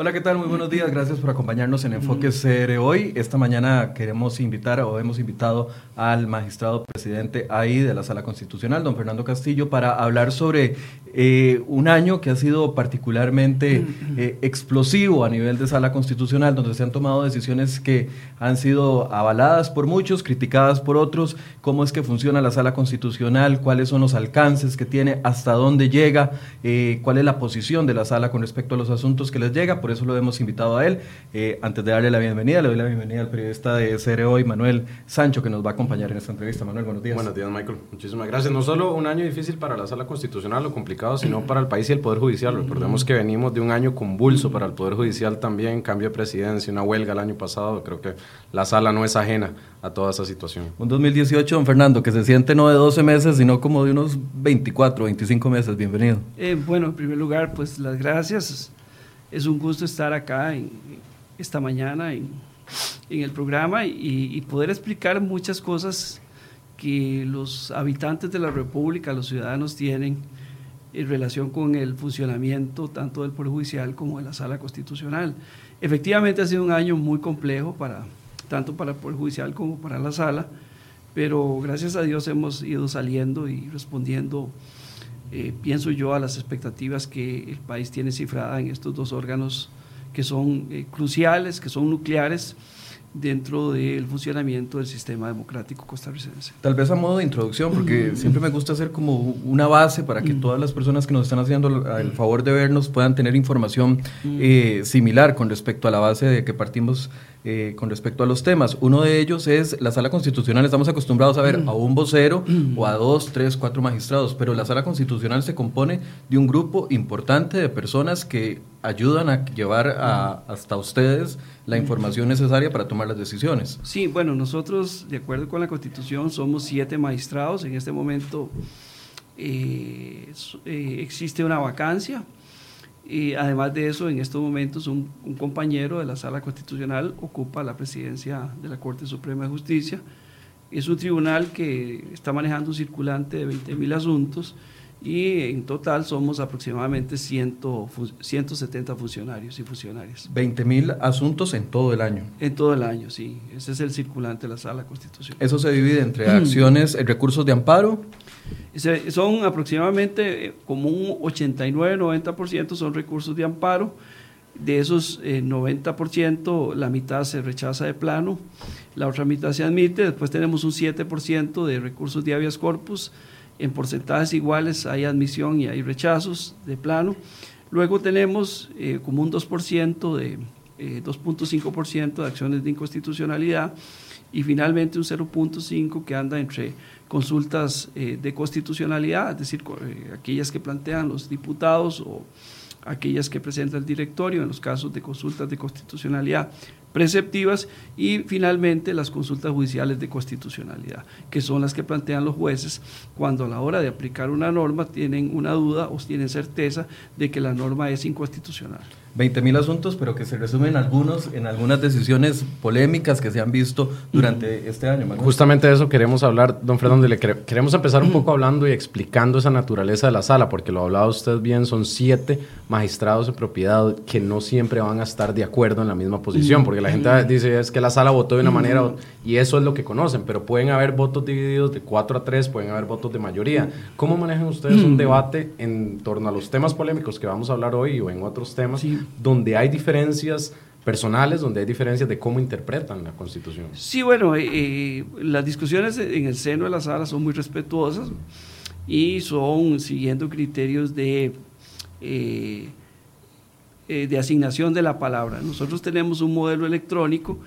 Hola, ¿qué tal? Muy buenos días. Gracias por acompañarnos en Enfoque CR hoy. Esta mañana queremos invitar o hemos invitado al magistrado presidente ahí de la Sala Constitucional, don Fernando Castillo, para hablar sobre eh, un año que ha sido particularmente eh, explosivo a nivel de Sala Constitucional, donde se han tomado decisiones que han sido avaladas por muchos, criticadas por otros. ¿Cómo es que funciona la Sala Constitucional? ¿Cuáles son los alcances que tiene? ¿Hasta dónde llega? Eh, ¿Cuál es la posición de la Sala con respecto a los asuntos que les llega? Por eso lo hemos invitado a él. Eh, antes de darle la bienvenida, le doy la bienvenida al periodista de CR Hoy, Manuel Sancho, que nos va a acompañar en esta entrevista. Manuel, buenos días. Buenos días, Michael. Muchísimas gracias. No solo un año difícil para la sala constitucional, lo complicado, sino para el país y el Poder Judicial. Recordemos que venimos de un año convulso para el Poder Judicial también, cambio de presidencia, una huelga el año pasado. Creo que la sala no es ajena a toda esa situación. Un 2018, don Fernando, que se siente no de 12 meses, sino como de unos 24, 25 meses. Bienvenido. Eh, bueno, en primer lugar, pues las gracias es un gusto estar acá esta mañana en, el programa y, poder explicar muchas cosas que los habitantes de la República, los ciudadanos tienen en relación con el funcionamiento tanto del Poder Judicial como de la Sala Constitucional. Efectivamente ha sido un año muy complejo para, tanto para el Poder Judicial como para la Sala, pero gracias a Dios hemos ido saliendo y respondiendo eh, pienso yo, a las expectativas que el país tiene cifrada en estos dos órganos que son eh, cruciales, que son nucleares dentro del funcionamiento del sistema democrático costarricense. Tal vez a modo de introducción, porque siempre me gusta hacer como una base para que todas las personas que nos están haciendo el favor de vernos puedan tener información eh, similar con respecto a la base de que partimos eh, con respecto a los temas. Uno de ellos es la sala constitucional. Estamos acostumbrados a ver a un vocero o a dos, tres, cuatro magistrados, pero la sala constitucional se compone de un grupo importante de personas que ayudan a llevar hasta ustedes la información necesaria para tomar las decisiones. Sí, bueno, nosotros, de acuerdo con la Constitución, somos siete magistrados. En este momento eh, eh, existe una vacancia. Y además de eso, en estos momentos un, compañero de la Sala Constitucional ocupa la presidencia de la Corte Suprema de Justicia. Es un tribunal que está manejando un circulante de 20.000 asuntos y en total somos aproximadamente 100, 170 funcionarios y funcionarias. 20 mil asuntos en todo el año. En todo el año, sí. Ese es el circulante de la sala constitucional. ¿Eso se divide entre acciones, recursos de amparo? son aproximadamente eh, como un 89-90% son recursos de amparo. De esos 90%, eh, la mitad se rechaza de plano, la otra mitad se admite. Después tenemos un 7% de recursos de habeas corpus en porcentajes iguales hay admisión y hay rechazos de plano. Luego tenemos eh, como un 2% de 2.5% eh, de acciones de inconstitucionalidad y finalmente un 0.5% que anda entre consultas eh, de constitucionalidad, es decir, aquellas que plantean los diputados o aquellas que presenta el directorio en los casos de consultas de constitucionalidad preceptivas y finalmente las consultas judiciales de constitucionalidad, que son las que plantean los jueces cuando a la hora de aplicar una norma tienen una duda o tienen certeza de que la norma es inconstitucional. 20 mil asuntos, pero que se resumen algunos en algunas decisiones polémicas que se han visto durante este año. Justamente de eso queremos hablar, don Fernando, le queremos empezar un poco hablando y explicando esa naturaleza de la sala, porque lo ha hablado usted bien, son siete magistrados de propiedad que no siempre van a estar de acuerdo en la misma posición, porque la gente dice es que la sala votó de una manera y eso es lo que conocen, pero pueden haber votos divididos de 4 a 3, pueden haber votos de mayoría. ¿Cómo manejan ustedes un debate en torno a los temas polémicos que vamos a hablar hoy o en otros temas? Donde hay diferencias personales, donde hay diferencias de cómo interpretan la Constitución. Sí, bueno, eh, eh, las discusiones en el seno de la sala son muy respetuosas y son siguiendo criterios de, eh, de asignación de la palabra. Nosotros tenemos un modelo electrónico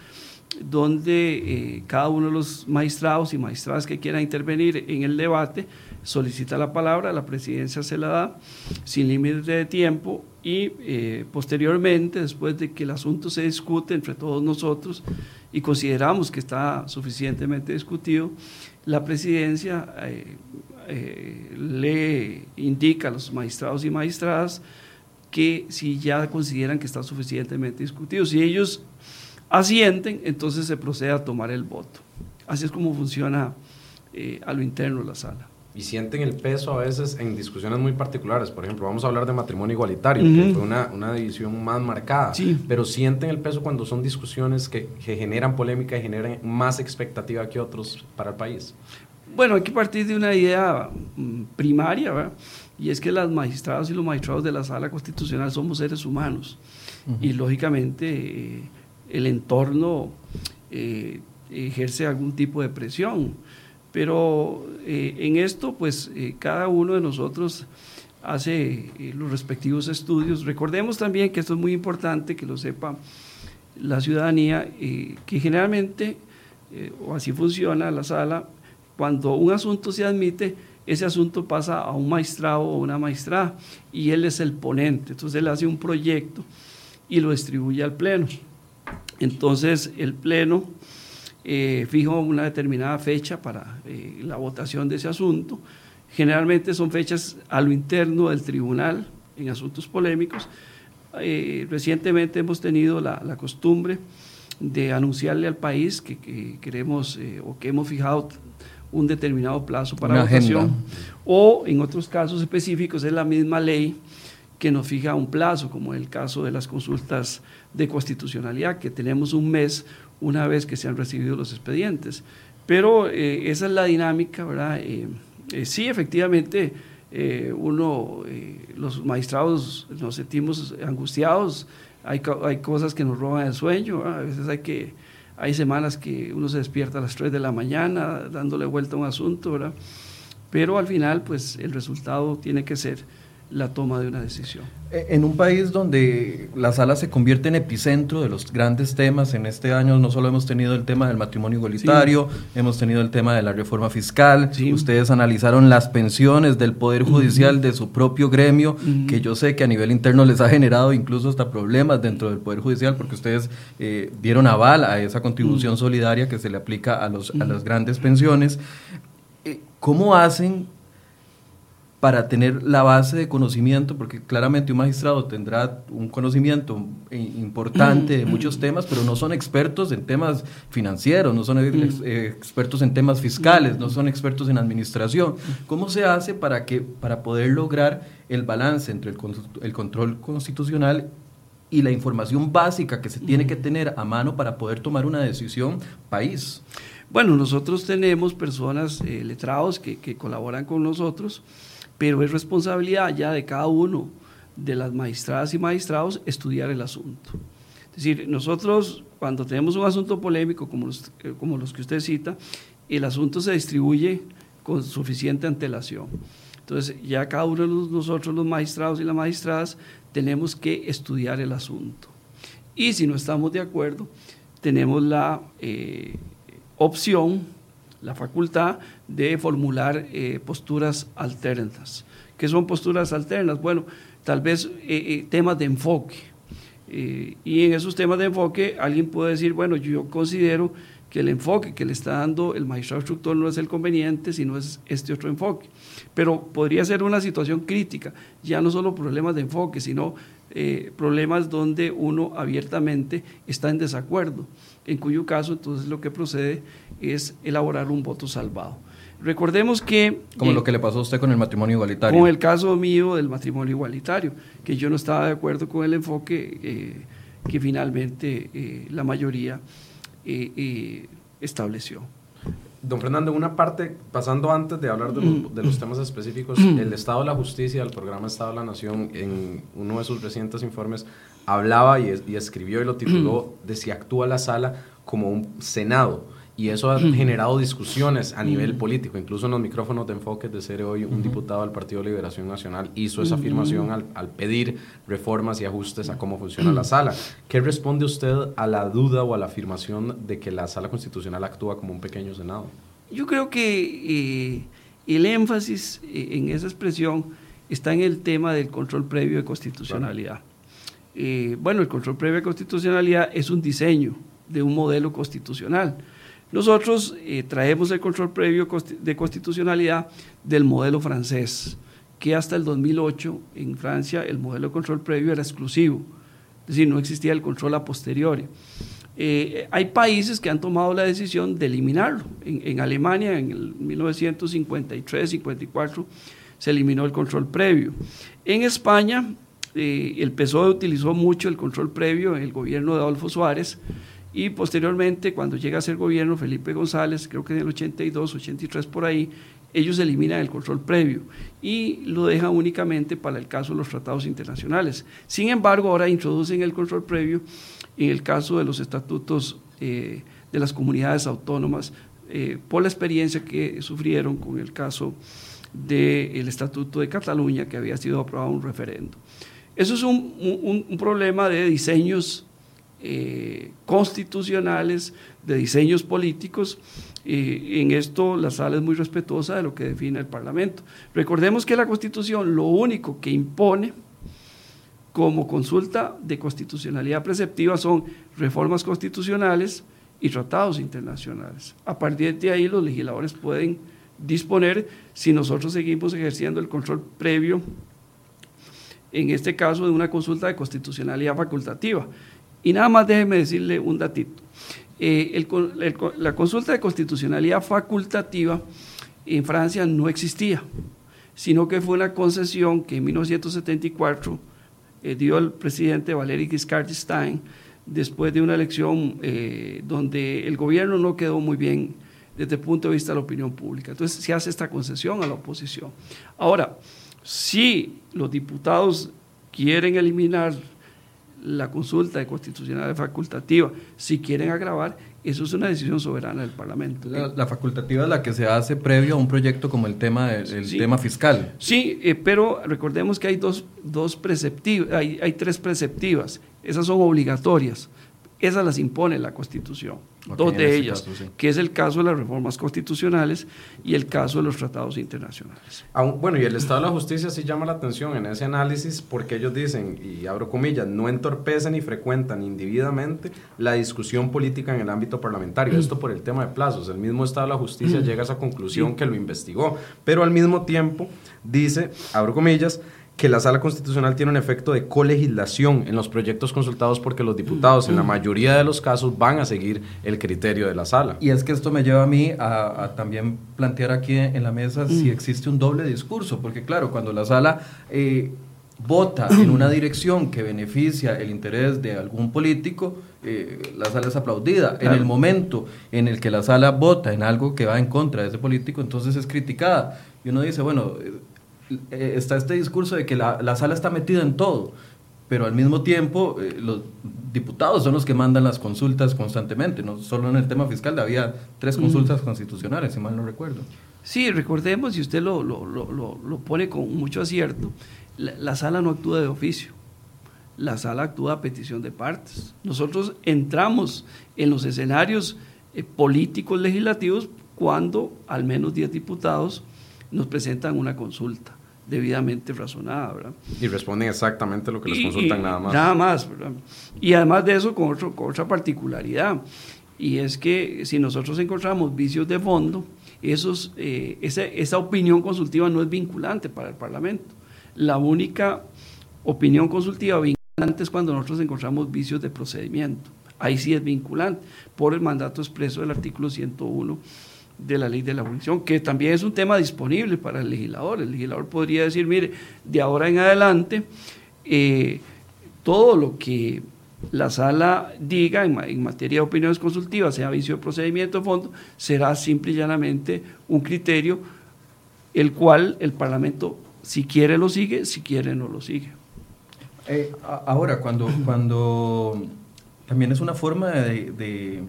donde cada uno de los magistrados y magistradas que quieran intervenir en el debate solicita la palabra, la presidencia se la da sin límite de tiempo y eh, posteriormente, después de que el asunto se discute entre todos nosotros y consideramos que está suficientemente discutido, la presidencia eh, eh, le indica a los magistrados y magistradas que si ya consideran que está suficientemente discutido, si ellos asienten, entonces se procede a tomar el voto. Así es como funciona a lo interno la sala. Y sienten el peso a veces en discusiones muy particulares. Por ejemplo, vamos a hablar de matrimonio igualitario, que fue una, una, división más marcada, pero sienten el peso cuando son discusiones que, que, generan polémica y generan más expectativa que otros para el país. Bueno, hay que partir de una idea mm, primaria, ¿verdad? y es que las magistradas y los magistrados de la sala constitucional somos seres humanos, y lógicamente eh, el entorno eh, ejerce algún tipo de presión. Pero eh, en esto, pues eh, cada uno de nosotros hace eh, los respectivos estudios. Recordemos también que esto es muy importante que lo sepa la ciudadanía, que generalmente, o así funciona la sala, cuando un asunto se admite, ese asunto pasa a un magistrado o una magistrada y él es el ponente. Entonces él hace un proyecto y lo distribuye al pleno. Entonces el pleno eh, fijo una determinada fecha para eh, la votación de ese asunto. Generalmente son fechas a lo interno del tribunal en asuntos polémicos. Eh, recientemente hemos tenido la, costumbre de anunciarle al país que, queremos o que hemos fijado un determinado plazo para la votación. O en otros casos específicos es la misma ley que nos fija un plazo, como el caso de las consultas de constitucionalidad, que tenemos un mes una vez que se han recibido los expedientes. Pero eh, esa es la dinámica, ¿verdad? Eh, eh, sí, efectivamente, uno, los magistrados nos sentimos angustiados, hay, hay, cosas que nos roban el sueño, a veces hay que... Hay semanas que uno se despierta a las 3 de la mañana dándole vuelta a un asunto, ¿verdad? Pero al final, pues el resultado tiene que ser la toma de una decisión. E, en un país donde la sala se convierte en epicentro de los grandes temas, en este año no solo hemos tenido el tema del matrimonio igualitario, hemos tenido el tema de la reforma fiscal, ustedes analizaron las pensiones del Poder Judicial de su propio gremio, que yo sé que a nivel interno les ha generado incluso hasta problemas dentro del Poder Judicial, porque ustedes eh, dieron aval a esa contribución solidaria que se le aplica a, los, a las grandes pensiones. Eh, ¿Cómo hacen para tener la base de conocimiento, porque claramente un magistrado tendrá un conocimiento importante de muchos temas, pero no son expertos en temas financieros, no son eh, expertos en temas fiscales, no son expertos en administración. ¿Cómo se hace para, que, para poder lograr el balance entre el, el control constitucional y la información básica que se tiene que tener a mano para poder tomar una decisión país? Bueno, nosotros tenemos personas eh, letrados que, que colaboran con nosotros pero es responsabilidad ya de cada uno de las magistradas y magistrados estudiar el asunto. Es decir, nosotros cuando tenemos un asunto polémico como los, eh, como los que usted cita, el asunto se distribuye con suficiente antelación. Entonces, ya cada uno de nosotros, los magistrados y las magistradas, tenemos que estudiar el asunto. Y si no estamos de acuerdo, tenemos la eh, opción la facultad de formular eh, posturas alternas. ¿Qué son posturas alternas? Bueno, tal vez eh, eh, temas de enfoque. y en esos temas de enfoque alguien puede decir, bueno, yo considero que el enfoque que le está dando el magistrado instructor no es el conveniente, sino es este otro enfoque. Pero podría ser una situación crítica, ya no solo problemas de enfoque, sino problemas donde uno abiertamente está en desacuerdo en cuyo caso entonces lo que procede es elaborar un voto salvado. Recordemos que... Como lo que le pasó a usted con el matrimonio igualitario. Con el caso mío del matrimonio igualitario, que yo no estaba de acuerdo con el enfoque eh, que finalmente eh, la mayoría eh, estableció. Don Fernando, una parte, pasando antes de hablar de los, de los, temas específicos, el Estado de la Justicia, el programa Estado de la Nación, en uno de sus recientes informes, hablaba y, escribió y lo tituló de si actúa la sala como un Senado. Y eso ha generado discusiones a nivel político. Incluso en los micrófonos de enfoque de ser hoy, un diputado del Partido de Liberación Nacional hizo esa afirmación al, al, pedir reformas y ajustes a cómo funciona la sala. ¿Qué responde usted a la duda o a la afirmación de que la sala constitucional actúa como un pequeño Senado? Yo creo que eh, el énfasis eh, en esa expresión está en el tema del control previo de constitucionalidad. Eh, bueno, el control previo de constitucionalidad es un diseño de un modelo constitucional. Nosotros eh, traemos el control previo de constitucionalidad del modelo francés, que hasta el 2008 en Francia el modelo de control previo era exclusivo, es decir, no existía el control a posteriori. Eh, hay países que han tomado la decisión de eliminarlo. En, Alemania, en el 1953-54, se eliminó el control previo. En España, eh, el PSOE utilizó mucho el control previo en el gobierno de Adolfo Suárez y posteriormente, cuando llega a ser gobierno Felipe González, creo que en el 82, 83 por ahí, ellos eliminan el control previo y lo dejan únicamente para el caso de los tratados internacionales. Sin embargo, ahora introducen el control previo en el caso de los estatutos eh, de las comunidades autónomas, eh, por la experiencia que sufrieron con el caso del Estatuto de Cataluña, que había sido aprobado en un referendo. Eso es un, problema de diseños eh, constitucionales, de diseños políticos. en esto la sala es muy respetuosa de lo que define el Parlamento. Recordemos que la Constitución lo único que impone como consulta de constitucionalidad preceptiva son reformas constitucionales y tratados internacionales. A partir de ahí los legisladores pueden disponer si nosotros seguimos ejerciendo el control previo, en este caso de una consulta de constitucionalidad facultativa. Y nada más déjeme decirle un datito. Eh, la consulta de constitucionalidad facultativa en Francia no existía, sino que fue una concesión que en 1974 eh, dio el presidente Valéry Giscard d'Estaing después de una elección eh, donde el gobierno no quedó muy bien desde el punto de vista de la opinión pública. Entonces se hace esta concesión a la oposición. Ahora, si los diputados quieren eliminar la consulta de constitucionalidad facultativa, si quieren agravar, eso es una decisión soberana del Parlamento. La, facultativa es la que se hace previo a un proyecto como el tema, el tema fiscal. Sí, eh, pero recordemos que hay dos, dos preceptivas, hay, hay tres preceptivas, esas son obligatorias. Esas las impone la Constitución, dos de ellas, que es el caso de las reformas constitucionales y el caso de los tratados internacionales. bueno, y el Estado de la Justicia sí llama la atención en ese análisis porque ellos dicen, y abro comillas, no entorpecen ni frecuentan indebidamente la discusión política en el ámbito parlamentario. Esto por el tema de plazos. El mismo Estado de la Justicia llega a esa conclusión que lo investigó, pero al mismo tiempo dice, abro comillas, que la sala constitucional tiene un efecto de colegislación en los proyectos consultados porque los diputados en la mayoría de los casos van a seguir el criterio de la sala. Y es que esto me lleva a mí a, también plantear aquí en la mesa si mm. existe un doble discurso, porque claro, cuando la sala... Eh, vota en una dirección que beneficia el interés de algún político, eh, la sala es aplaudida. En el momento en el que la sala vota en algo que va en contra de ese político, entonces es criticada. Y uno dice, bueno, eh, está este discurso de que la, sala está metida en todo, pero al mismo tiempo eh, los diputados son los que mandan las consultas constantemente, no solo en el tema fiscal, había tres consultas constitucionales, si mal no recuerdo. Sí, recordemos, y usted lo, lo, lo, lo pone con mucho acierto, la, sala no actúa de oficio, la sala actúa a petición de partes. Nosotros entramos en los escenarios eh, políticos legislativos cuando al menos 10 diputados nos presentan una consulta debidamente razonada, ¿verdad? Y responden exactamente lo que les consultan nada más. Nada más, ¿verdad? Y además de eso, con, otro, otra particularidad, y es que si nosotros encontramos vicios de fondo, esos, eh, esa, esa opinión consultiva no es vinculante para el Parlamento. La única opinión consultiva vinculante es cuando nosotros encontramos vicios de procedimiento. Ahí sí es vinculante por el mandato expreso del artículo 101 de la ley de la abolición, que también es un tema disponible para el legislador. El legislador podría decir, mire, de ahora en adelante, eh, todo lo que la sala diga en, materia de opiniones consultivas, sea vicio de procedimiento de fondo, será simple y llanamente un criterio el cual el Parlamento, si quiere, lo sigue, si quiere, no lo sigue. Eh, ahora, cuando, cuando también es una forma de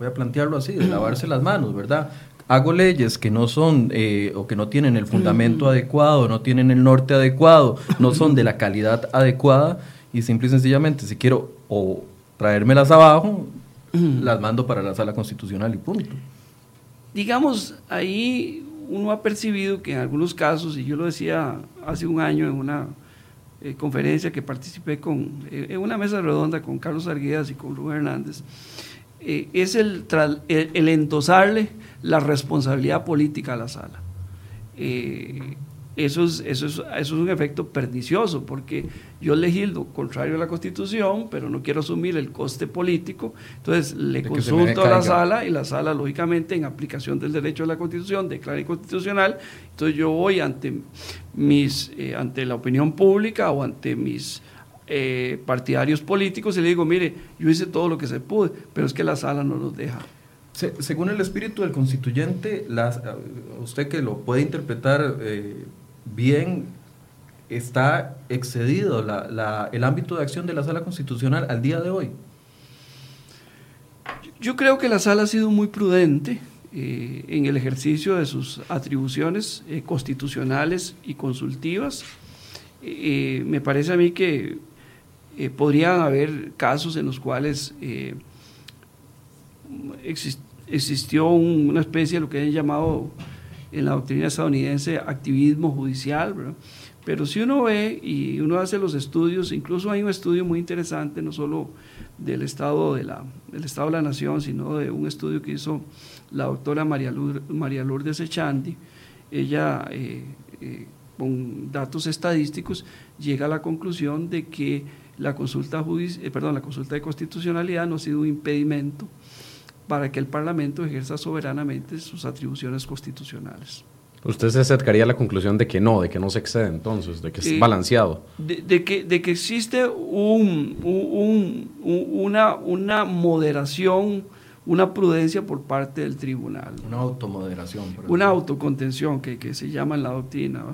voy a plantearlo así, de lavarse las manos, ¿verdad? Hago leyes que no son eh, o que no tienen el fundamento adecuado, no tienen el norte adecuado, no son de la calidad adecuada y simple y sencillamente si quiero o traérmelas abajo, las mando para la sala constitucional y punto. Digamos, ahí uno ha percibido que en algunos casos, y yo lo decía hace un año en una eh, conferencia que participé con, eh, en una mesa redonda con Carlos Arguedas y con Rubén Hernández, eh, es el, el, endosarle la responsabilidad política a la sala. Eh, eso es, eso, es, eso es un efecto pernicioso, porque yo legislo contrario a la Constitución, pero no quiero asumir el coste político, entonces le consulto a la sala y la sala, lógicamente, en aplicación del derecho de la Constitución, declara inconstitucional, entonces yo voy ante, mis, eh, ante la opinión pública o ante mis eh, partidarios políticos y le digo, mire, yo hice todo lo que se pude, pero es que la sala no nos deja. según el espíritu del constituyente, usted que lo puede interpretar eh, bien está excedido el ámbito de acción de la sala constitucional al día de hoy? Yo creo que la sala ha sido muy prudente eh, en el ejercicio de sus atribuciones eh, constitucionales y consultivas. Eh, me parece a mí que podrían haber casos en los cuales existió una especie de lo que han llamado en la doctrina estadounidense activismo judicial, pero si uno ve y uno hace los estudios, incluso hay un estudio muy interesante, no solo del estado de la, del estado de la nación, sino de un estudio que hizo la doctora María, Lourdes Echandi, ella eh, eh, con datos estadísticos llega a la conclusión de que la consulta, eh, perdón, la consulta de constitucionalidad no ha sido un impedimento para que el Parlamento ejerza soberanamente sus atribuciones constitucionales. Usted se acercaría a la conclusión de que no, de que no se excede entonces, de que es balanceado. De, que, de que existe un, una, una moderación, una prudencia por parte del tribunal. Una automoderación. Una autocontención que, que, se llama en la doctrina.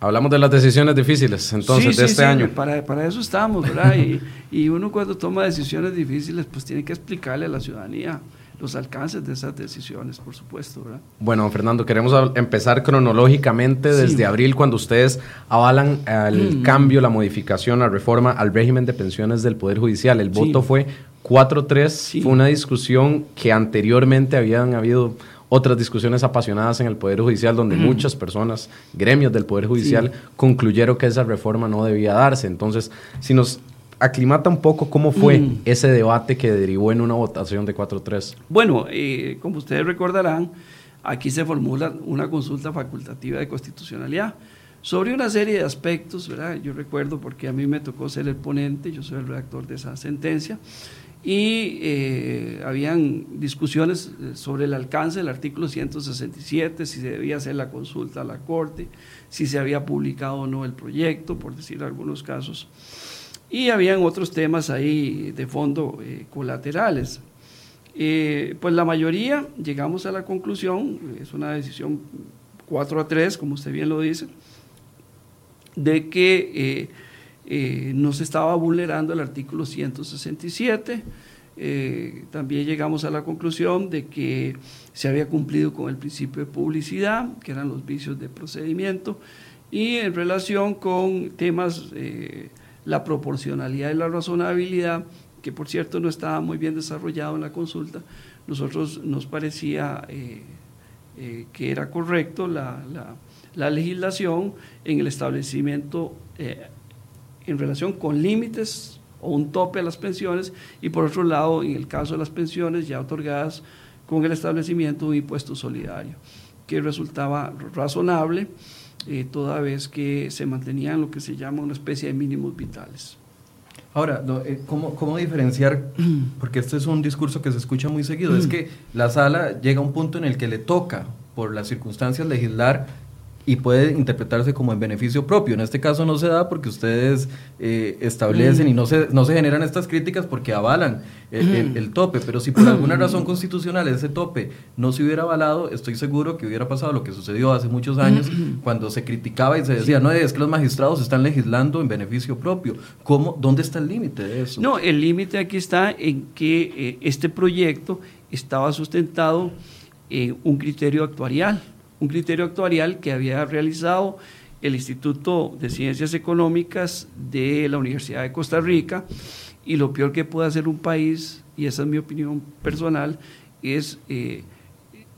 Hablamos de las decisiones difíciles entonces de este año. Para, para, eso estamos, ¿verdad? y, y, uno cuando toma decisiones difíciles, pues tiene que explicarle a la ciudadanía los alcances de esas decisiones, por supuesto, ¿verdad? Bueno, Fernando, queremos empezar cronológicamente desde abril, cuando ustedes avalan el mm. cambio, la modificación, la reforma al régimen de pensiones del Poder Judicial. El voto fue 4-3, fue una discusión que anteriormente habían habido otras discusiones apasionadas en el Poder Judicial donde muchas personas, gremios del Poder Judicial, concluyeron que esa reforma no debía darse. Entonces, si nos aclimata un poco cómo fue ese debate que derivó en una votación de 4-3. Bueno, eh, como ustedes recordarán, aquí se formula una consulta facultativa de constitucionalidad sobre una serie de aspectos, ¿verdad? Yo recuerdo porque a mí me tocó ser el ponente, yo soy el redactor de esa sentencia, y eh, habían discusiones eh, sobre el alcance del artículo 167, si se debía hacer la consulta a la Corte, si se había publicado o no el proyecto, por decir algunos casos. Y habían otros temas ahí de fondo eh, colaterales. pues la mayoría llegamos a la conclusión, es una decisión 4 a 3, como usted bien lo dice, de que eh, no se estaba vulnerando el artículo 167. Eh, también llegamos a la conclusión de que se había cumplido con el principio de publicidad, que eran los vicios de procedimiento, y en relación con temas, eh, la proporcionalidad y la razonabilidad, que por cierto no estaba muy bien desarrollado en la consulta, nosotros nos parecía que era correcto la, la, legislación en el establecimiento en relación con límites o un tope a las pensiones y por otro lado, en el caso de las pensiones ya otorgadas con el establecimiento de un impuesto solidario, que resultaba razonable eh, toda vez que se mantenían lo que se llama una especie de mínimos vitales. Ahora, eh, ¿cómo, ¿cómo, diferenciar? Porque este es un discurso que se escucha muy seguido, es que la sala llega a un punto en el que le toca, por las circunstancias, legislar y puede interpretarse como en beneficio propio. En este caso no se da porque ustedes eh, establecen y no se, no se generan estas críticas porque avalan el, tope, pero si por alguna razón constitucional ese tope no se hubiera avalado, estoy seguro que hubiera pasado lo que sucedió hace muchos años cuando se criticaba y se decía, no, es que los magistrados están legislando en beneficio propio. ¿Cómo, ¿Dónde está el límite de eso? No, el límite aquí está en que eh, este proyecto estaba sustentado en un criterio actuarial un criterio actuarial que había realizado el Instituto de Ciencias Económicas de la Universidad de Costa Rica. Y lo peor que puede hacer un país, y esa es mi opinión personal, es eh,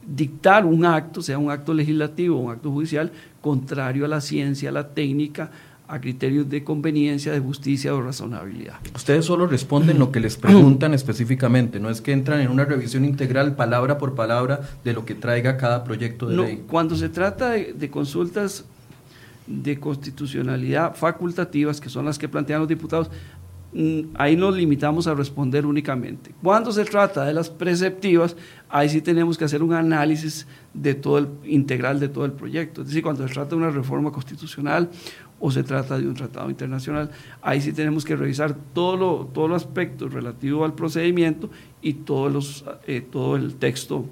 dictar un acto, sea un acto legislativo o un acto judicial, contrario a la ciencia, a la técnica, a criterios de conveniencia, de justicia o razonabilidad. Ustedes solo responden lo que les preguntan específicamente, no es que entran en una revisión integral palabra por palabra de lo que traiga cada proyecto de ley. Cuando se trata de, consultas de constitucionalidad facultativas, que son las que plantean los diputados, mm, ahí nos limitamos a responder únicamente. Cuando se trata de las preceptivas, ahí sí tenemos que hacer un análisis de todo el, integral de todo el proyecto. Es decir, cuando se trata de una reforma constitucional o se trata de un tratado internacional, ahí sí tenemos que revisar todo lo, todos los aspectos relativos al procedimiento y todos los, eh, todo el texto,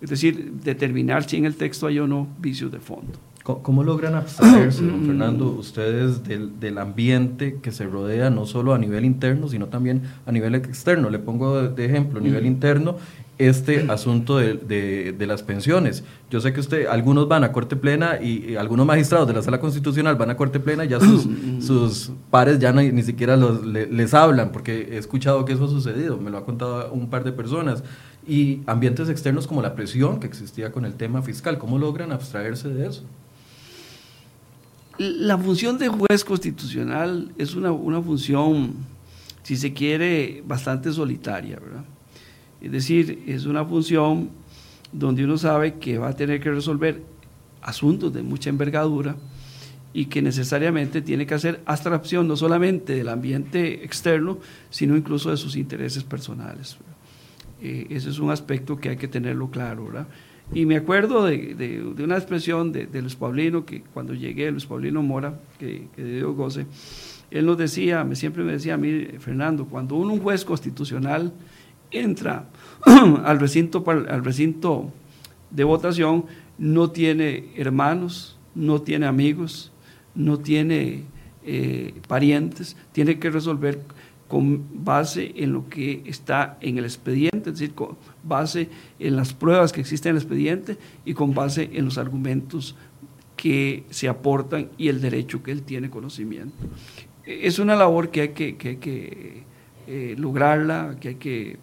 es decir, determinar si en el texto hay o no vicios de fondo. ¿Cómo logran abstraerse, don. Fernando, ustedes del, del, ambiente que se rodea, no solo a nivel interno, sino también a nivel externo? Le pongo de, ejemplo, a nivel interno, este asunto de, de, las pensiones. Yo sé que usted, algunos van a Corte Plena y, algunos magistrados de la Sala Constitucional van a Corte Plena y ya sus, sus pares ya ni siquiera los, les hablan, porque he escuchado que eso ha sucedido, me lo ha contado un par de personas. Y ambientes externos como la presión que existía con el tema fiscal, ¿cómo logran abstraerse de eso? La función de juez constitucional es una, función, si se quiere, bastante solitaria, ¿verdad? Es decir, es una función donde uno sabe que va a tener que resolver asuntos de mucha envergadura y que necesariamente tiene que hacer abstracción no solamente del ambiente externo, sino incluso de sus intereses personales. Eh, ese es un aspecto que hay que tenerlo claro, ¿verdad? Y me acuerdo de, de, una expresión de, Luis Paulino, que cuando llegué, Luis Paulino Mora, que, que de goce, él nos decía, me, siempre me decía a mí, Fernando, cuando un juez constitucional entra al recinto, al recinto de votación, no tiene hermanos, no tiene amigos, no tiene eh, parientes, tiene que resolver con base en lo que está en el expediente, es decir, con base en las pruebas que existen en el expediente y con base en los argumentos que se aportan y el derecho que él tiene conocimiento. Es una labor que hay que, que, eh, lograrla, que hay que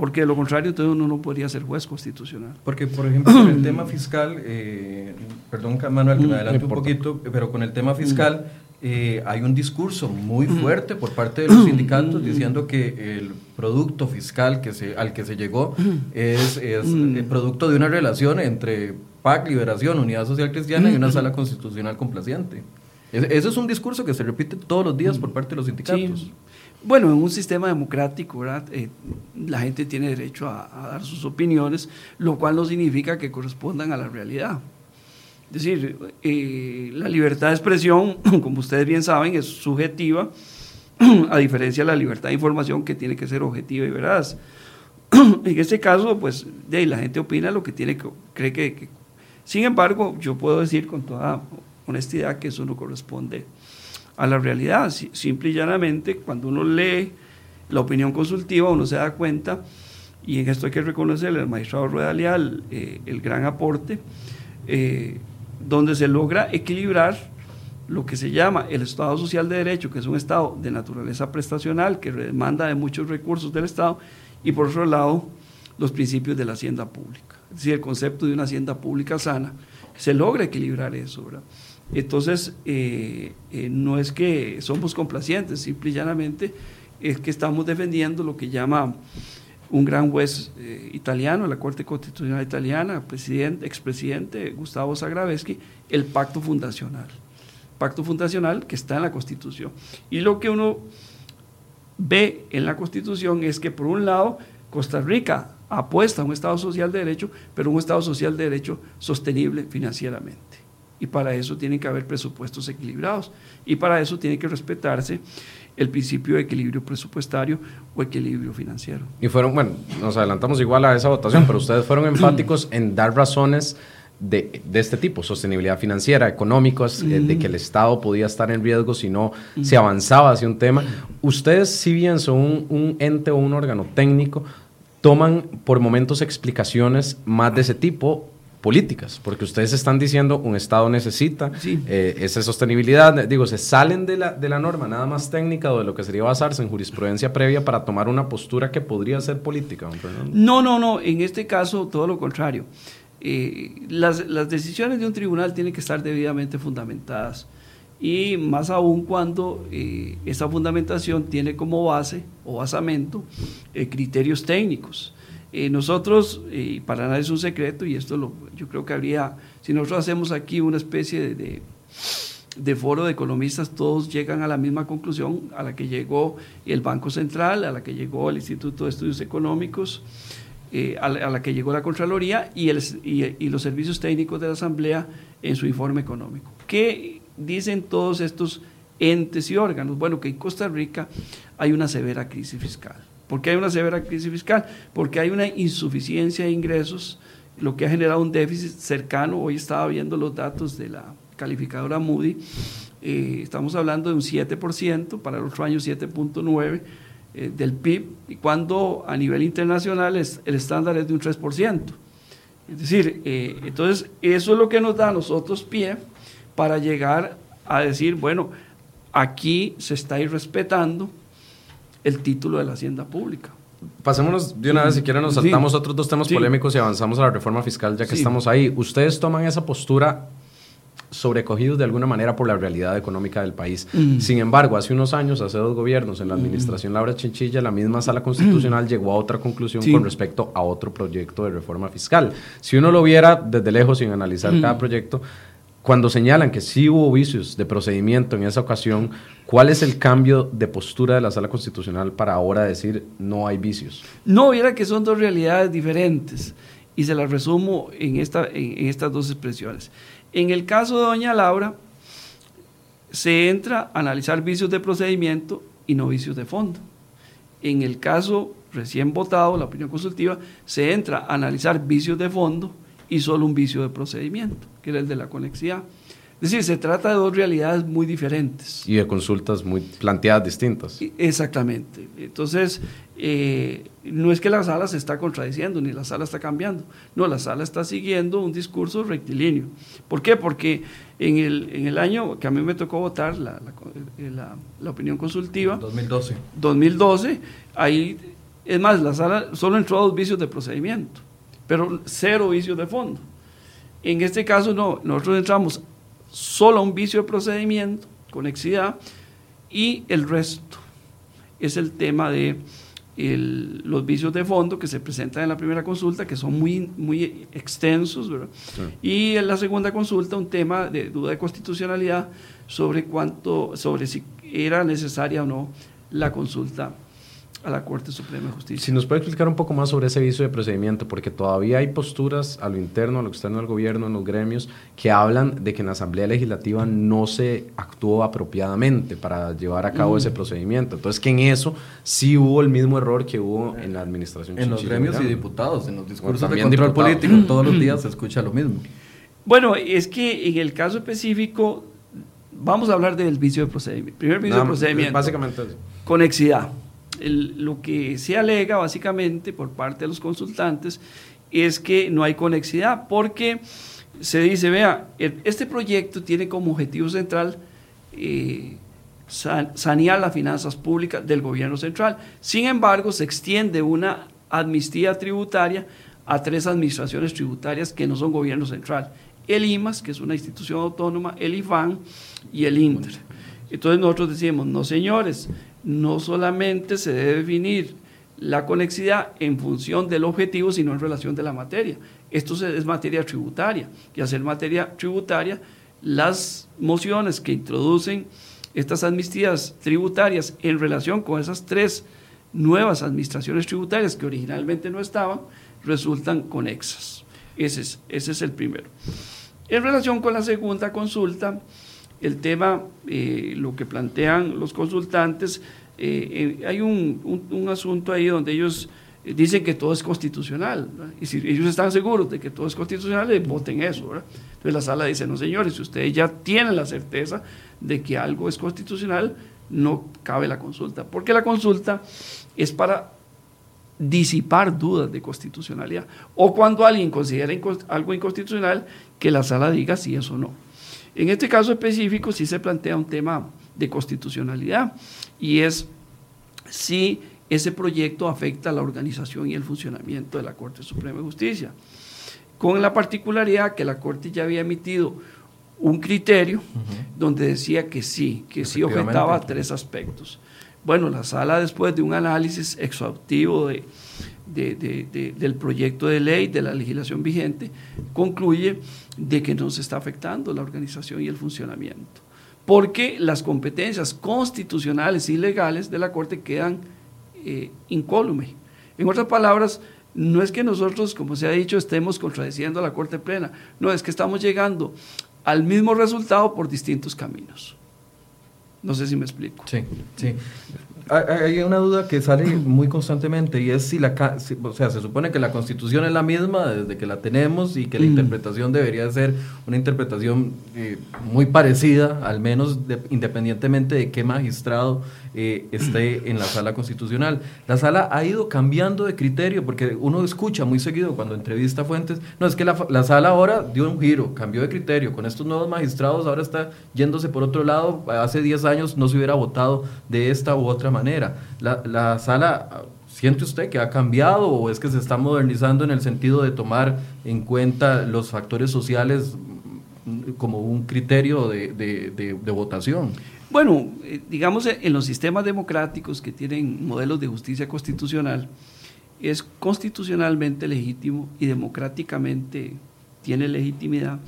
porque de lo contrario entonces uno no podría ser juez constitucional. Porque, por ejemplo, con el tema fiscal, eh, perdón Manuel, que me adelante un poquito, pero con el tema fiscal, eh, hay un discurso muy fuerte por parte de los sindicatos diciendo que el producto fiscal que se, al que se llegó es, es el producto de una relación entre PAC, Liberación, Unidad Social Cristiana y una sala constitucional complaciente. Ese es un discurso que se repite todos los días por parte de los sindicatos. Bueno, en un sistema democrático, eh, la gente tiene derecho a, dar sus opiniones, lo cual no significa que correspondan a la realidad. Es decir, eh, la libertad de expresión, como ustedes bien saben, es subjetiva, a diferencia de la libertad de información que tiene que ser objetiva y veraz. en este caso, pues, de la gente opina lo que tiene que, cree que, Sin embargo, yo puedo decir con toda honestidad que eso no corresponde a la realidad. Simple y llanamente, cuando uno lee la opinión consultiva, uno se da cuenta, y en esto hay que reconocerle al magistrado Rueda Leal eh, el gran aporte, eh, donde se logra equilibrar lo que se llama el Estado Social de Derecho, que es un Estado de naturaleza prestacional, que demanda de muchos recursos del Estado, y por otro lado, los principios de la hacienda pública. Es decir, el concepto de una hacienda pública sana, se logra equilibrar eso. ¿verdad? Entonces, eh, eh, no es que somos complacientes, simple y llanamente es que estamos defendiendo lo que llama un gran juez eh, italiano, la Corte Constitucional Italiana, presidente, expresidente Gustavo Sagraveschi, el pacto fundacional. Pacto fundacional que está en la Constitución. Y lo que uno ve en la Constitución es que, por un lado, Costa Rica apuesta a un Estado social de derecho, pero un Estado social de derecho sostenible financieramente. Y para eso tienen que haber presupuestos equilibrados. Y para eso tiene que respetarse el principio de equilibrio presupuestario o equilibrio financiero. Y fueron, bueno, nos adelantamos igual a esa votación, pero ustedes fueron enfáticos en dar razones de, de, este tipo, sostenibilidad financiera, económicos, eh, de que el Estado podía estar en riesgo si no se avanzaba hacia un tema. Ustedes, si bien son un, un, ente o un órgano técnico, toman por momentos explicaciones más de ese tipo políticas, porque ustedes están diciendo un Estado necesita eh, esa sostenibilidad, digo, se salen de la, de la norma nada más técnica o de lo que sería basarse en jurisprudencia previa para tomar una postura que podría ser política. No, no, no, en este caso todo lo contrario. Eh, las, las, decisiones de un tribunal tienen que estar debidamente fundamentadas y más aún cuando eh, esa fundamentación tiene como base o basamento criterios técnicos. Eh, nosotros, eh, para nada es un secreto, y esto lo, yo creo que habría, si nosotros hacemos aquí una especie de, de foro de economistas, todos llegan a la misma conclusión a la que llegó el Banco Central, a la que llegó el Instituto de Estudios Económicos, eh, a, la, que llegó la Contraloría y, el, y, los servicios técnicos de la Asamblea en su informe económico. ¿Qué dicen todos estos entes y órganos? Bueno, que en Costa Rica hay una severa crisis fiscal. ¿Por qué hay una severa crisis fiscal? Porque hay una insuficiencia de ingresos, lo que ha generado un déficit cercano. Hoy estaba viendo los datos de la calificadora Moody. Eh, estamos hablando de un 7%, para el otro año 7.9%. Eh, del PIB, y cuando a nivel internacional es, el estándar es de un 3%. Es decir, eh, entonces eso es lo que nos da a nosotros pie para llegar a decir, bueno, aquí se está irrespetando el título de la hacienda pública. Pasémonos de una vez, si quieren, nos saltamos otros dos temas polémicos y avanzamos a la reforma fiscal, ya que estamos ahí. ¿Ustedes toman esa postura sobrecogidos de alguna manera por la realidad económica del país. Mm. Sin embargo, hace unos años, hace dos gobiernos, en la mm. administración Laura Chinchilla, la misma sala constitucional llegó a otra conclusión con respecto a otro proyecto de reforma fiscal. Si uno lo viera desde lejos sin analizar cada mm. proyecto, cuando señalan que sí hubo vicios de procedimiento en esa ocasión, ¿cuál es el cambio de postura de la sala constitucional para ahora decir no hay vicios? No, viera que son dos realidades diferentes y se las resumo en estas dos expresiones. En el caso de doña Laura, se entra a analizar vicios de procedimiento y no vicios de fondo. En el caso recién votado, la opinión consultiva, se entra a analizar vicios de fondo y solo un vicio de procedimiento, que era el de la conexidad. Es decir, se trata de dos realidades muy diferentes. Y de consultas muy planteadas distintas. Exactamente. Entonces, eh, no es que la sala se está contradiciendo, ni la sala está cambiando. No, la sala está siguiendo un discurso rectilíneo. ¿Por qué? Porque en el, en el año que a mí me tocó votar la, la, la, opinión consultiva, 2012. 2012, ahí, es más, la sala solo entró a dos vicios de procedimiento, pero cero vicios de fondo. En este caso, no, nosotros entramos solo un vicio de procedimiento, conexidad, y el resto es el tema de los vicios de fondo que se presentan en la primera consulta, que son muy, muy extensos, y en la segunda consulta un tema de duda de constitucionalidad sobre cuánto, sobre si era necesaria o no la consulta a la Corte Suprema de Justicia. Si nos puede explicar un poco más sobre ese vicio de procedimiento, porque todavía hay posturas a lo interno, a lo externo del gobierno, en los gremios, que hablan de que en la Asamblea Legislativa no se actuó apropiadamente para llevar a cabo mm. ese procedimiento. Entonces, que en eso sí hubo el mismo error que hubo en la administración. En los gremios y diputados, en los discursos de control político, todos los días se escucha lo mismo. Bueno, es que en el caso específico, vamos a hablar del vicio de procedimiento. Primer vicio de procedimiento. Básicamente. Conexidad lo que se alega básicamente por parte de los consultantes es que no hay conexidad, porque se dice, vea, este proyecto tiene como objetivo central eh, sanear las finanzas públicas del gobierno central. Sin embargo, se extiende una amnistía tributaria a tres administraciones tributarias que no son gobierno central. El IMAS, que es una institución autónoma, el IFAN y el INTER. Entonces nosotros decimos, no señores, no solamente se debe definir la conexidad en función del objetivo, sino en relación de la materia. Esto es materia tributaria, y hacer materia tributaria, las mociones que introducen estas amnistías tributarias en relación con esas tres nuevas administraciones tributarias que originalmente no estaban, resultan conexas. Es, ese es el primero. En relación con la segunda consulta, el tema, eh, lo que plantean los consultantes, eh, eh, hay un, un, asunto ahí donde ellos dicen que todo es constitucional, y si ellos están seguros de que todo es constitucional, voten eso. Entonces la sala dice, no señores, si ustedes ya tienen la certeza de que algo es constitucional, no cabe la consulta, porque la consulta es para disipar dudas de constitucionalidad, o cuando alguien considera algo inconstitucional, que la sala diga si eso no. En este caso específico sí se plantea un tema de constitucionalidad y es si ese proyecto afecta a la organización y el funcionamiento de la Corte Suprema de Justicia, con la particularidad que la Corte ya había emitido un criterio donde decía que sí, que sí objetaba tres aspectos. Bueno, la sala después de un análisis exhaustivo de, del proyecto de ley, de la legislación vigente, concluye de que no se está afectando la organización y el funcionamiento. porque las competencias constitucionales y legales de la Corte quedan eh, incólume. En otras palabras, no es que nosotros, como se ha dicho, estemos contradiciendo a la Corte Plena, no, es que estamos llegando al mismo resultado por distintos caminos. No sé si me explico. Sí, sí. Hay una duda que sale muy constantemente y es si la, o sea, se supone que la constitución es la misma desde que la tenemos y que la mm. interpretación debería ser una interpretación eh, muy parecida, al menos independientemente de qué magistrado eh, esté en la sala constitucional. La sala ha ido cambiando de criterio porque uno escucha muy seguido cuando entrevista fuentes, no, es que la, la sala ahora dio un giro, cambió de criterio, con estos nuevos magistrados ahora está yéndose por otro lado, hace 10 años no se hubiera votado de esta u otra manera. La, la sala... ¿Siente usted que ha cambiado o es que se está modernizando en el sentido de tomar en cuenta los factores sociales como un criterio de, de, de votación? Bueno, eh, digamos eh, en los sistemas democráticos que tienen modelos de justicia constitucional, es constitucionalmente legítimo y democráticamente tiene legitimidad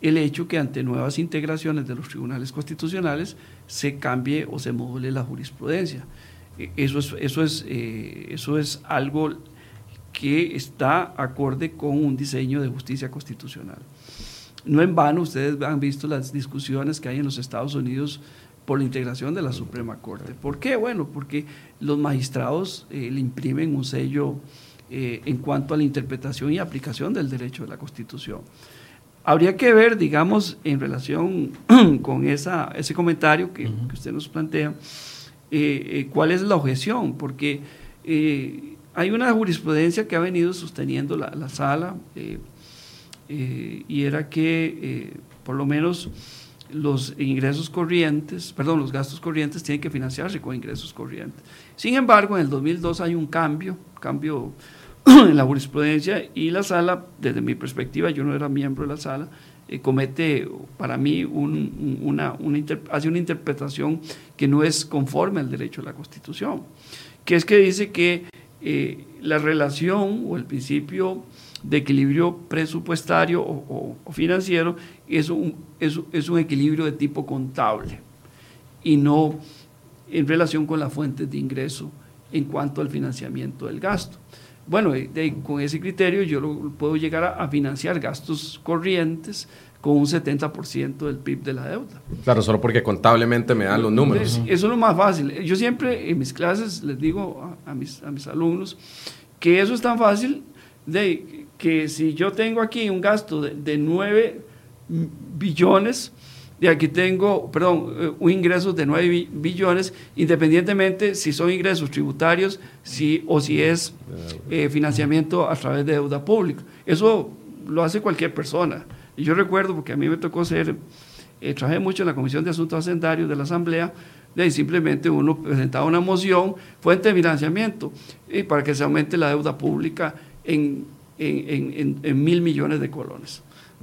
el hecho que ante nuevas integraciones de los tribunales constitucionales se cambie o se module la jurisprudencia. E, eso es, eso es, eh, eso es algo que está acorde con un diseño de justicia constitucional. No en vano, ustedes han visto las discusiones que hay en los Estados Unidos por la integración de la Suprema Corte. ¿Por qué? Bueno, porque los magistrados eh, le imprimen un sello eh, en cuanto a la interpretación y aplicación del derecho de la Constitución. Habría que ver, digamos, en relación con esa, ese comentario que, usted nos plantea, eh, cuál es la objeción, porque hay una jurisprudencia que ha venido sosteniendo la, la sala y era que por lo menos los ingresos corrientes, perdón, los gastos corrientes tienen que financiarse con ingresos corrientes. Sin embargo, en el 2002 hay un cambio, cambio en la jurisprudencia y la sala, desde mi perspectiva, yo no era miembro de la sala, eh, comete para mí una, una hace una interpretación que no es conforme al derecho de la Constitución, que es que dice que eh, la relación o el principio de equilibrio presupuestario o, financiero es un, es, un equilibrio de tipo contable y no en relación con las fuentes de ingreso en cuanto al financiamiento del gasto. Bueno, con ese criterio yo lo, puedo llegar a, financiar gastos corrientes con un 70% del PIB de la deuda. Claro, solo porque contablemente me dan los números. eso es lo más fácil. Yo siempre en mis clases les digo a, mis, a mis alumnos que eso es tan fácil de que si yo tengo aquí un gasto de, de 9 billones, y aquí tengo, perdón, eh, un ingreso de 9 billones, independientemente si son ingresos tributarios si, o si es eh, financiamiento a través de deuda pública. Eso lo hace cualquier persona. Yo recuerdo, porque a mí me tocó ser, eh, trabajé mucho en la Comisión de Asuntos Hacendarios de la Asamblea, de simplemente uno presentaba una moción, fuente de financiamiento, y para que se aumente la deuda pública en en, mil millones de colones.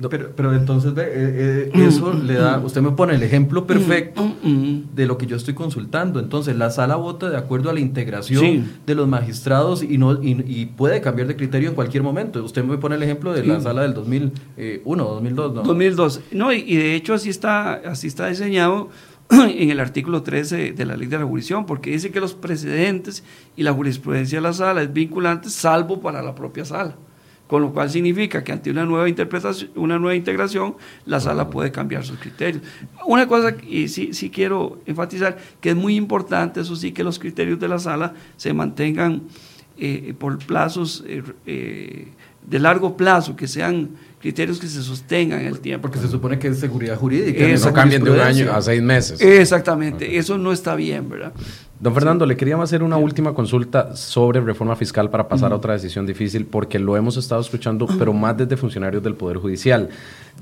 Pero, pero, entonces eh, eh, eso le da, usted me pone el ejemplo perfecto mm, mm, mm. de lo que yo estoy consultando. Entonces la sala vota de acuerdo a la integración de los magistrados y, no, y, puede cambiar de criterio en cualquier momento. Usted me pone el ejemplo de la sala del 2001, 2002, ¿no? 2002. No, y, de hecho así está, así está diseñado en el artículo 13 de la ley de la jurisdicción, porque dice que los precedentes y la jurisprudencia de la sala es vinculante salvo para la propia sala con lo cual significa que ante una nueva interpretación, una nueva integración, la sala puede cambiar sus criterios. Una cosa, y sí, sí quiero enfatizar, que es muy importante, eso sí, que los criterios de la sala se mantengan eh, por plazos eh, eh, de largo plazo, que sean criterios que se sostengan en el tiempo. Porque se supone que es seguridad jurídica. Eso no cambien de un año a seis meses. Exactamente, eso no está bien, ¿verdad? Don Fernando, le queríamos hacer una última consulta sobre reforma fiscal para pasar a otra decisión difícil, porque lo hemos estado escuchando, pero más desde funcionarios del Poder Judicial.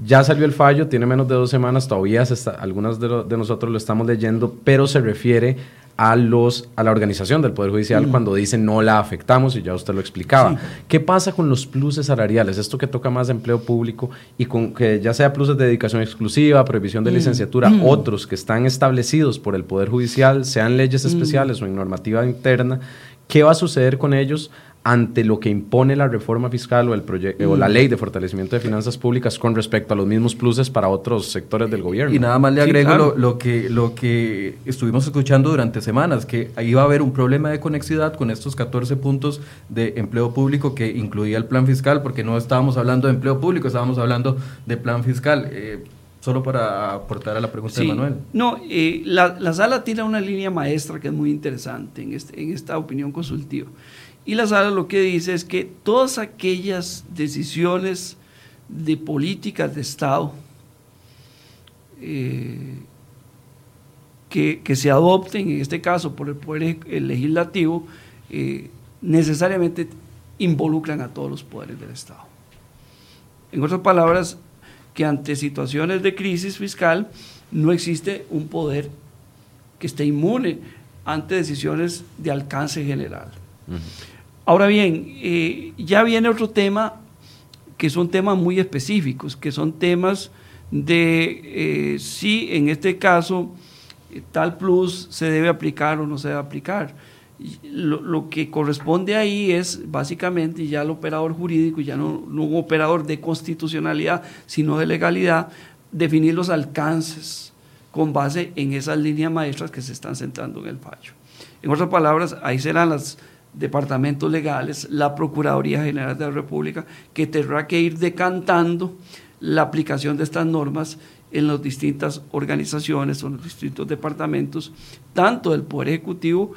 Ya salió el fallo, tiene menos de dos semanas, todavía se está, algunos de, de nosotros lo estamos leyendo, pero se refiere a, los, a la organización del Poder Judicial mm. cuando dicen no la afectamos, y ya usted lo explicaba. ¿Qué pasa con los pluses salariales? Esto que toca más empleo público y con que ya sea pluses de dedicación exclusiva, prohibición de mm. licenciatura, mm. otros que están establecidos por el Poder Judicial, sean leyes especiales o en normativa interna, ¿qué va a suceder con ellos ante lo que impone la reforma fiscal o, el o la mm. ley de fortalecimiento de finanzas públicas con respecto a los mismos pluses para otros sectores del gobierno. Y nada más le agrego lo, que, lo que estuvimos escuchando durante semanas, que ahí va a haber un problema de conexidad con estos 14 puntos de empleo público que incluía el plan fiscal, porque no estábamos hablando de empleo público, estábamos hablando de plan fiscal. Eh, solo para aportar a la pregunta de Manuel. No, eh, la, la, sala tiene una línea maestra que es muy interesante en, este, en esta opinión consultiva. Y la sala lo que dice es que todas aquellas decisiones de políticas de Estado eh, que, se adopten, en este caso por el Poder Legislativo, eh, necesariamente involucran a todos los poderes del Estado. En otras palabras, que ante situaciones de crisis fiscal no existe un poder que esté inmune ante decisiones de alcance general. Ahora bien, eh, ya viene otro tema que son temas muy específicos, que son temas de eh, si en este caso eh, tal plus se debe aplicar o no se debe aplicar. Lo, que corresponde ahí es básicamente ya el operador jurídico, ya no, no, un operador de constitucionalidad, sino de legalidad, definir los alcances con base en esas líneas maestras que se están centrando en el fallo. En otras palabras, ahí serán las departamentos legales, la Procuraduría General de la República, que tendrá que ir decantando la aplicación de estas normas en las distintas organizaciones o en los distintos departamentos, tanto del Poder Ejecutivo,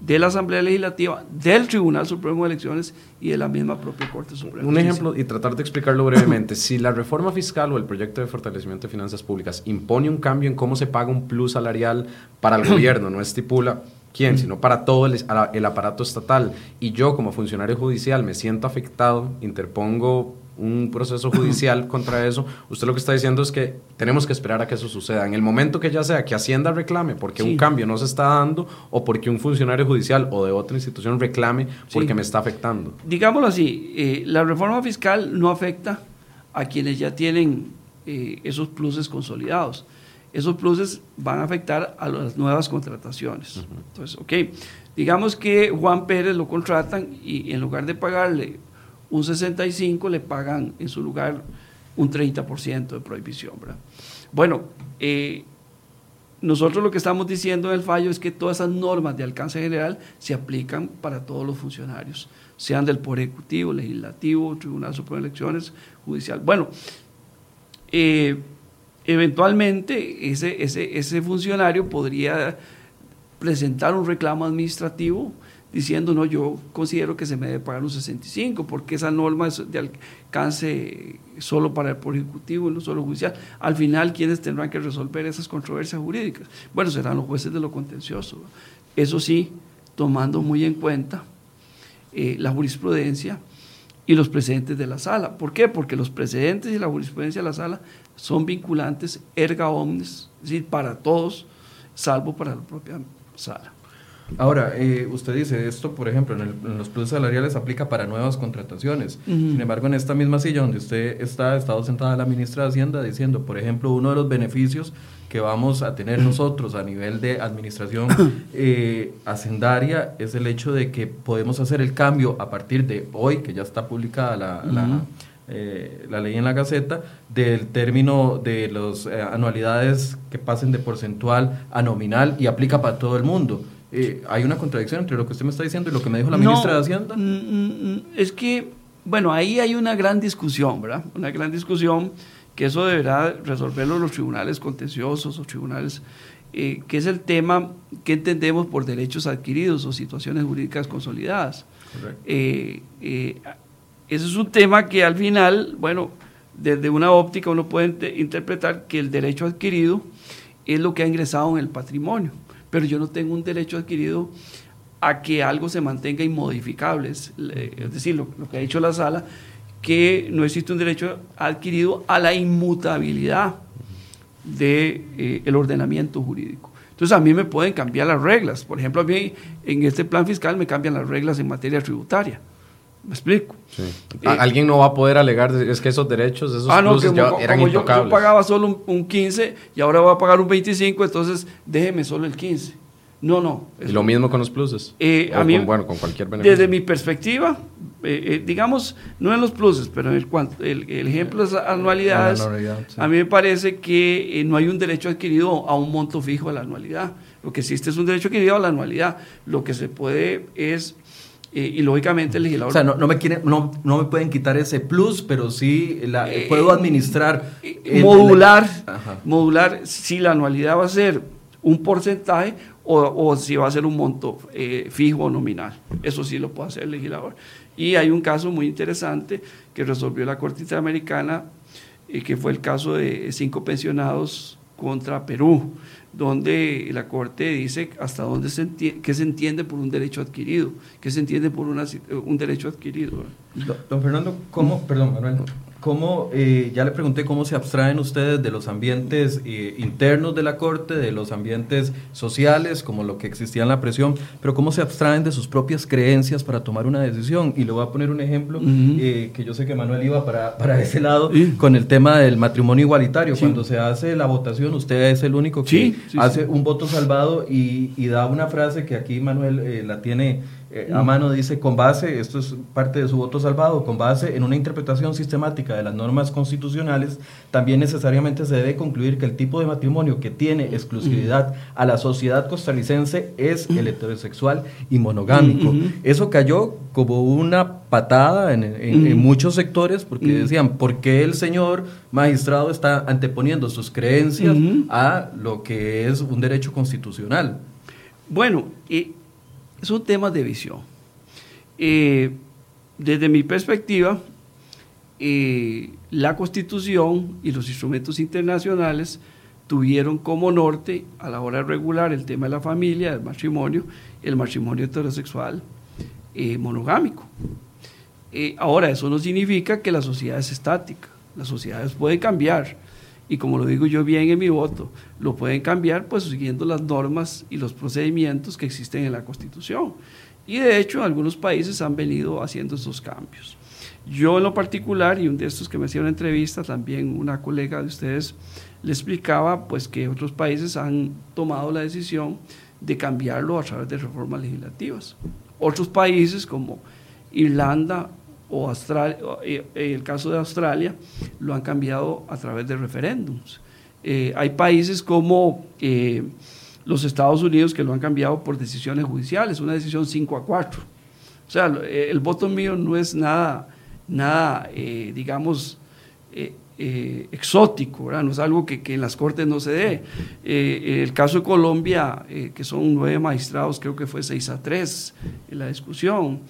de la Asamblea Legislativa, del Tribunal Supremo de Elecciones y de la misma propia Corte Suprema. Un ejemplo, y tratar de explicarlo brevemente, si la reforma fiscal o el proyecto de fortalecimiento de finanzas públicas impone un cambio en cómo se paga un plus salarial para el gobierno, no estipula quién, sino para todo el, aparato estatal. Y yo como funcionario judicial me siento afectado, interpongo un proceso judicial contra eso, usted lo que está diciendo es que tenemos que esperar a que eso suceda. En el momento que ya sea que Hacienda reclame porque un cambio no se está dando o porque un funcionario judicial o de otra institución reclame porque me está afectando. Digámoslo así, eh, la reforma fiscal no afecta a quienes ya tienen eh, esos pluses consolidados esos pluses van a afectar a las nuevas contrataciones. Entonces, ok, digamos que Juan Pérez lo contratan y en lugar de pagarle un 65, le pagan en su lugar un 30% de prohibición. ¿verdad? Bueno, eh, nosotros lo que estamos diciendo en el fallo es que todas esas normas de alcance general se aplican para todos los funcionarios, sean del Poder Ejecutivo, Legislativo, Tribunal Supremo de Elecciones, Judicial. Bueno, eh, eventualmente ese, ese, ese funcionario podría presentar un reclamo administrativo diciendo, no, yo considero que se me debe pagar un 65, porque esa norma es de alcance solo para el Poder Ejecutivo y no solo judicial. Al final, ¿quiénes tendrán que resolver esas controversias jurídicas? Bueno, serán los jueces de lo contencioso. Eso sí, tomando muy en cuenta eh, la jurisprudencia y los precedentes de la sala. ¿Por qué? Porque los precedentes y la jurisprudencia de la sala son vinculantes erga omnes, es decir, para todos, salvo para la propia sala. Ahora, eh, usted dice esto, por ejemplo, en, los pluses salariales aplica para nuevas contrataciones. Sin embargo, en esta misma silla donde usted está, ha estado sentada la ministra de Hacienda diciendo, por ejemplo, uno de los beneficios que vamos a tener nosotros a nivel de administración eh, hacendaria es el hecho de que podemos hacer el cambio a partir de hoy, que ya está publicada la, eh, la ley en la Gaceta del término de las eh, anualidades que pasen de porcentual a nominal y aplica para todo el mundo. Eh, ¿Hay una contradicción entre lo que usted me está diciendo y lo que me dijo la ministra de Hacienda? Es que, bueno, ahí hay una gran discusión, ¿verdad? Una gran discusión que eso deberá resolverlo los tribunales contenciosos o tribunales, que es el tema que entendemos por derechos adquiridos o situaciones jurídicas consolidadas. Ese es un tema que al final, bueno, desde una óptica uno puede interpretar que el derecho adquirido es lo que ha ingresado en el patrimonio, pero yo no tengo un derecho adquirido a que algo se mantenga inmodificable. Es, decir, lo, que ha dicho la sala, que no existe un derecho adquirido a la inmutabilidad del de, eh, ordenamiento jurídico. Entonces a mí me pueden cambiar las reglas. Por ejemplo, a mí en este plan fiscal me cambian las reglas en materia tributaria. ¿Me explico? Eh, Alguien no va a poder alegar, es que esos derechos, esos ah, no, ya eran intocables. Yo, pagaba solo un, 15 y ahora voy a pagar un 25, entonces déjeme solo el 15. No, no. ¿Y lo mismo con los pluses? Eh, a mí, con- bueno, con cualquier beneficio. Desde mi perspectiva, eh, eh, digamos, no en los pluses, pero en el, cuanto- el, el ejemplo de las anualidades, A la anualidad, sí. a mí me parece que eh, no hay un derecho adquirido a un monto fijo a la anualidad. Lo que existe es un derecho adquirido a la anualidad. Lo que se puede es, eh, y lógicamente el legislador... O sea, no, no me quieren, no, no me pueden quitar ese plus, pero sí la, Eh, puedo administrar. eh, el- modular, Ajá. modular si la anualidad va a ser un porcentaje o, si va a ser un monto eh, fijo o nominal. Eso sí lo puede hacer el legislador. Y hay un caso muy interesante que resolvió la Corte Interamericana, eh, que fue el caso de cinco pensionados contra Perú, donde la Corte dice hasta dónde se entiende, qué se entiende por un derecho adquirido, qué se entiende por una, un derecho adquirido. Don- Don Fernando, ¿cómo, perdón, Manuel, cómo, eh, ya le pregunté cómo se abstraen ustedes de los ambientes eh, internos de la Corte, de los ambientes sociales, como lo que existía en la presión, pero cómo se abstraen de sus propias creencias para tomar una decisión. Y le voy a poner un ejemplo eh, que yo sé que Manuel iba para, para ese lado, Sí. con el tema del matrimonio igualitario. Sí. Cuando se hace la votación, usted es el único que Sí, hace un voto salvado y, y da una frase que aquí Manuel la tiene eh, a Mm. mano, dice, con base, esto es parte de su voto salvado, con base en una interpretación sistemática de las normas constitucionales, también necesariamente se debe concluir que el tipo de matrimonio que tiene exclusividad a la sociedad costarricense es el heterosexual y monogámico. Mm. Eso cayó como una patada en, en- en Mm. muchos sectores porque Mm. decían, ¿por qué el señor magistrado está anteponiendo sus creencias a lo que es un derecho constitucional? Bueno, eh, son temas de visión. Eh, desde mi perspectiva, eh, la Constitución y los instrumentos internacionales tuvieron como norte a la hora de regular el tema de la familia, del matrimonio, el matrimonio heterosexual eh, monogámico. Ahora, eso no significa que la sociedad es estática, las sociedades pueden cambiar y como lo digo yo bien en mi voto, lo pueden cambiar pues siguiendo las normas y los procedimientos que existen en la Constitución. Y de hecho, algunos países han venido haciendo esos cambios. Yo en lo particular, y un de estos que me hacía una entrevista, también una colega de ustedes le explicaba pues que otros países han tomado la decisión de cambiarlo a través de reformas legislativas. Otros países como Irlanda o Australia, o, eh, eh, el caso de Australia, lo han cambiado a través de referéndums. Eh, hay países como los Estados Unidos que lo han cambiado por decisiones judiciales, una decisión 5 a 4. O sea, el voto mío no es nada, nada digamos, exótico, no es algo que, en las cortes no se dé. El caso de Colombia, que son nueve magistrados, creo que fue 6 a 3 en la discusión.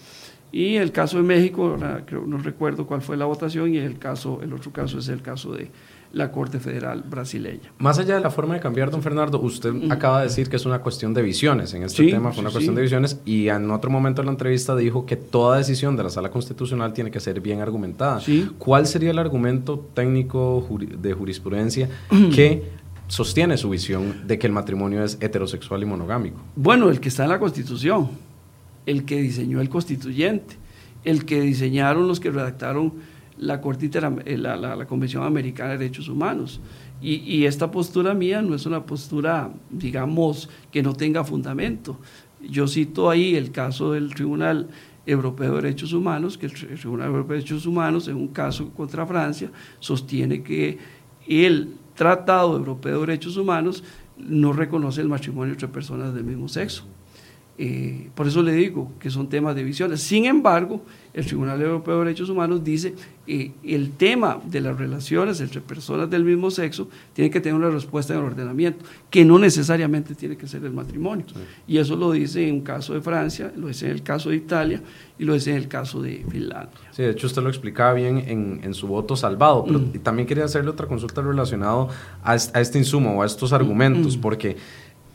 Y el caso de México, creo, no recuerdo cuál fue la votación, y el, caso, el otro caso es el caso de la Corte Federal brasileña. Más allá de la forma de cambiar, don Fernando, usted acaba de decir que es una cuestión de visiones. En este Sí, tema fue una sí, cuestión sí. de visiones y en otro momento de la entrevista dijo que toda decisión de la Sala Constitucional tiene que ser bien argumentada. ¿Cuál sería el argumento técnico juri- de jurisprudencia que sostiene su visión de que el matrimonio es heterosexual y monogámico? Bueno, el que está en la Constitución, el que diseñó el constituyente, el que diseñaron los que redactaron la, Corte eh, la, la- Convención Americana de Derechos Humanos. Y, y esta postura mía no es una postura, digamos, que no tenga fundamento. Yo cito ahí el caso del Tribunal Europeo de Derechos Humanos, que el Tribunal Europeo de Derechos Humanos, en un caso contra Francia, sostiene que el Tratado Europeo de Derechos Humanos no reconoce el matrimonio entre personas del mismo sexo. Eh, por eso le digo que son temas de visiones. Sin embargo, el Tribunal Europeo de Derechos Humanos dice que el tema de las relaciones entre personas del mismo sexo tiene que tener una respuesta en el ordenamiento, que no necesariamente tiene que ser el matrimonio. Y eso lo dice en un caso de Francia, lo dice en el caso de Italia y lo dice en el caso de Finlandia. Sí, de hecho usted lo explicaba bien en, en su voto salvado, pero Mm. y también quería hacerle otra consulta relacionado a este insumo o a estos argumentos, Mm. porque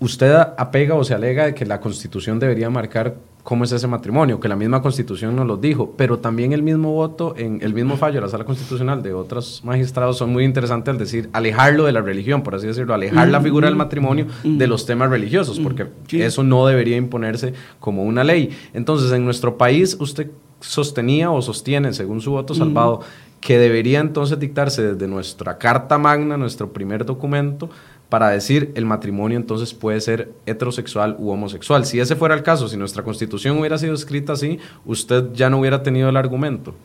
usted apega o se alega de que la Constitución debería marcar cómo es ese matrimonio, que la misma Constitución nos lo dijo, pero también el mismo voto, en el mismo fallo de la Sala Constitucional de otros magistrados son muy interesantes al decir alejarlo de la religión, por así decirlo, alejar la Mm, figura del matrimonio mm. de los temas religiosos, porque sí. eso no debería imponerse como una ley. Entonces, en nuestro país, usted sostenía o sostiene, según su voto salvado, que debería entonces dictarse desde nuestra Carta Magna, nuestro primer documento, para decir el matrimonio entonces puede ser heterosexual u homosexual. Si ese fuera el caso, si nuestra constitución hubiera sido escrita así, usted ya no hubiera tenido el argumento.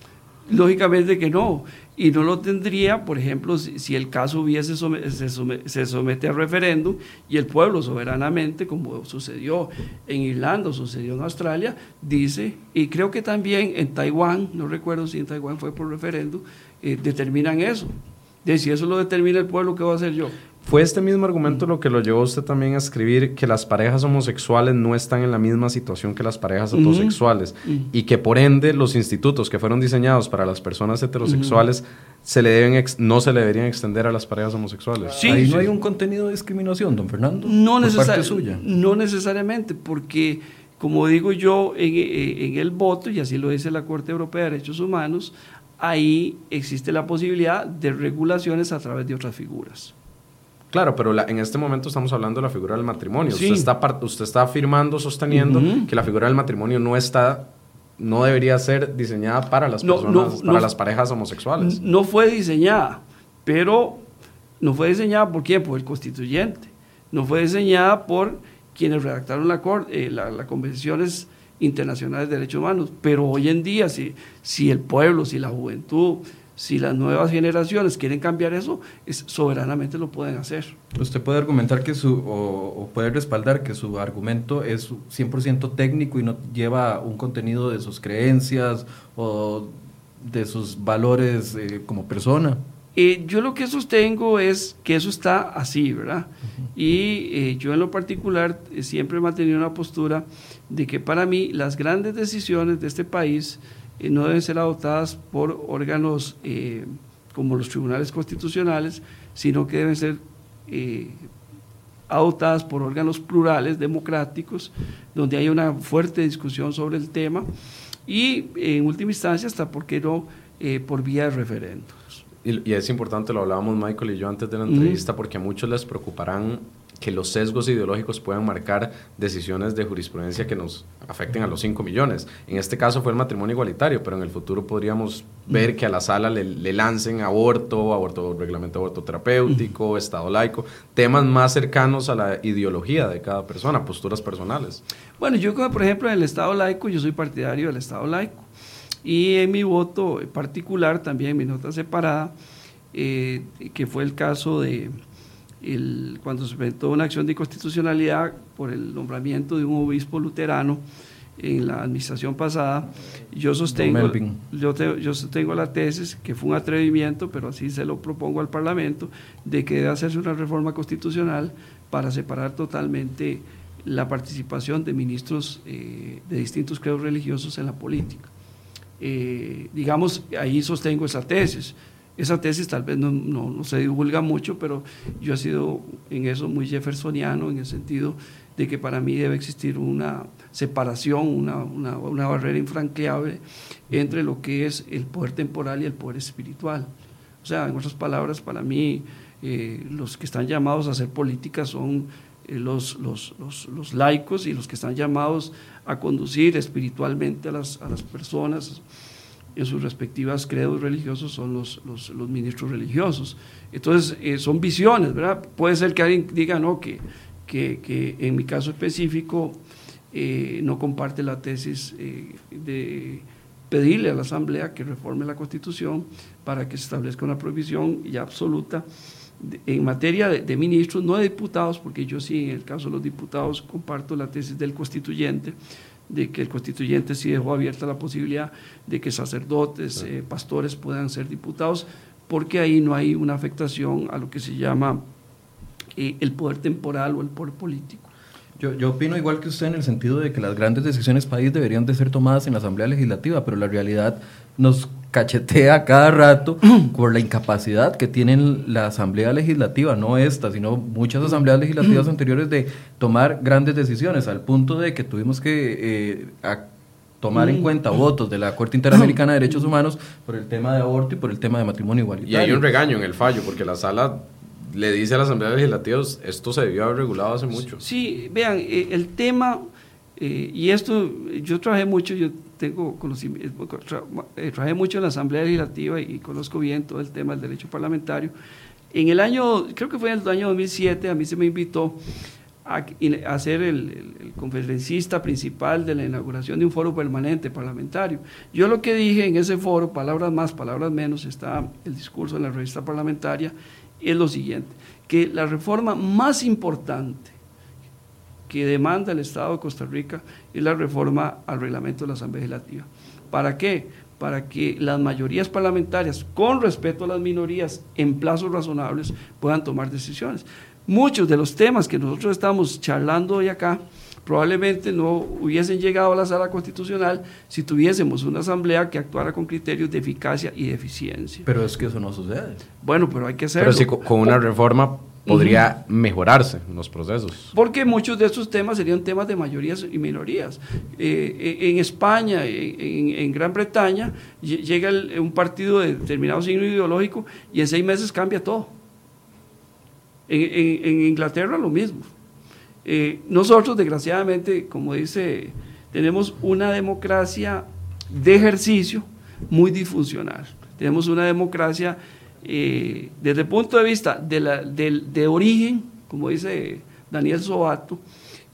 Lógicamente que no, y no lo tendría, por ejemplo, si, el caso hubiese se, somete, a referéndum y el pueblo soberanamente, como sucedió en Irlanda, sucedió en Australia, dice, y creo que también en Taiwán, no recuerdo si en Taiwán fue por referéndum, eh, determinan eso. De si eso lo determina el pueblo, ¿qué va a hacer yo? ¿Fue este mismo argumento lo que lo llevó usted también a escribir que las parejas homosexuales no están en la misma situación que las parejas heterosexuales y que por ende los institutos que fueron diseñados para las personas heterosexuales se le deben no se le deberían extender a las parejas homosexuales? Sí, Ahí no hay un contenido de discriminación, don Fernando. No, no necesariamente, porque como digo yo en, en el voto, y así lo dice la Corte Europea de Derechos Humanos, ahí existe la posibilidad de regulaciones a través de otras figuras. Claro, pero en este momento estamos hablando de la figura del matrimonio. Usted, está, usted está afirmando, sosteniendo que la figura del matrimonio no está no debería ser diseñada para las personas, para las parejas homosexuales. No fue diseñada, pero no fue diseñada por quién, por el constituyente. No fue diseñada por quienes redactaron la, eh, la, convenciones internacionales de derechos humanos. Pero hoy en día, si, si el pueblo, si la juventud, si las nuevas generaciones quieren cambiar eso, es, soberanamente lo pueden hacer. Usted puede argumentar que su, o, puede respaldar que su argumento es 100% técnico y no lleva un contenido de sus creencias o de sus valores eh, como persona. Eh, yo lo que sostengo es que eso está así, ¿verdad? Y eh, yo en lo particular siempre he mantenido una postura de que para mí las grandes decisiones de este país eh, no deben ser adoptadas por órganos eh, como los tribunales constitucionales, sino que deben ser eh, adoptadas por órganos plurales, democráticos, donde haya una fuerte discusión sobre el tema y en última instancia hasta, ¿por qué no?, por vía de referendos. Y, y, es importante, lo hablábamos Michael y yo antes de la entrevista, porque a muchos les preocuparán que los sesgos ideológicos puedan marcar decisiones de jurisprudencia que nos afecten a los 5 millones. En este caso fue el matrimonio igualitario, pero en el futuro podríamos ver que a la sala le, lancen aborto, aborto, reglamento aborto terapéutico, estado laico, temas más cercanos a la ideología de cada persona, posturas personales. Bueno, yo por ejemplo en el estado laico, yo soy partidario del estado laico y en mi voto particular, también en mi nota separada, eh, que fue el caso de cuando se presentó una acción de constitucionalidad por el nombramiento de un obispo luterano en la administración pasada, yo sostengo, yo, yo sostengo la tesis, que fue un atrevimiento, pero así se lo propongo al Parlamento, de que debe hacerse una reforma constitucional para separar totalmente la participación de ministros eh, de distintos credos religiosos en la política. Eh, digamos, ahí sostengo esa tesis. Esa tesis tal vez no, no, se divulga mucho, pero yo he sido en eso muy jeffersoniano, en el sentido de que para mí debe existir una separación, una, una, una barrera infranqueable entre lo que es el poder temporal y el poder espiritual. O sea, en otras palabras, para mí eh, los que están llamados a hacer política son eh, los, los, los, los, laicos y los que están llamados a conducir espiritualmente a las, a las personas en sus respectivas credos religiosos son los, los, los ministros religiosos. Entonces, eh, son visiones, ¿verdad? Puede ser que alguien diga, no, que, que, que en mi caso específico eh, no comparte la tesis eh, de pedirle a la Asamblea que reforme la Constitución para que se establezca una prohibición ya absoluta en materia de, de, ministros, no de diputados, porque yo sí, en el caso de los diputados, comparto la tesis del constituyente, de que el constituyente sí dejó abierta la posibilidad de que sacerdotes, eh, pastores puedan ser diputados, porque ahí no hay una afectación a lo que se llama eh, el poder temporal o el poder político. Yo, yo, opino igual que usted en el sentido de que las grandes decisiones país deberían de ser tomadas en la Asamblea Legislativa, pero la realidad nos cachetea cada rato por la incapacidad que tienen la Asamblea Legislativa, no esta, sino muchas asambleas legislativas anteriores de tomar grandes decisiones, al punto de que tuvimos que eh, tomar en cuenta votos de la Corte Interamericana de Derechos Humanos por el tema de aborto y por el tema de matrimonio igualitario. Y hay un regaño en el fallo, porque la sala le dice a la Asamblea Legislativa, esto se debió haber regulado hace mucho. Sí, vean, eh, el tema, eh, y esto, yo trabajé mucho, yo tengo conocimiento, eh, trabajé mucho en la Asamblea Legislativa y conozco bien todo el tema del derecho parlamentario. En el año, creo que fue en el año 2007, a mí se me invitó a, ser el, conferencista principal de la inauguración de un foro permanente parlamentario. Yo lo que dije en ese foro, palabras más, palabras menos, está el discurso en la revista parlamentaria, es lo siguiente, que la reforma más importante que demanda el Estado de Costa Rica es la reforma al reglamento de la Asamblea Legislativa. ¿Para qué? Para que las mayorías parlamentarias, con respeto a las minorías, en plazos razonables, puedan tomar decisiones muchos de los temas que nosotros estamos charlando hoy acá probablemente no hubiesen llegado a la sala constitucional si tuviésemos una asamblea que actuara con criterios de eficacia y de eficiencia. Pero es que eso no sucede. Bueno, pero hay que hacerlo. Pero si con una reforma podría mejorarse los procesos. Porque muchos de estos temas serían temas de mayorías y minorías. Eh, en España, en, Gran Bretaña, llega un partido de determinado signo ideológico y en seis meses cambia todo. En, Inglaterra lo mismo. Eh, nosotros, desgraciadamente, como dice, tenemos una democracia de ejercicio muy disfuncional. Tenemos una democracia eh, desde el punto de vista de, la, de, origen, como dice Daniel Sobato,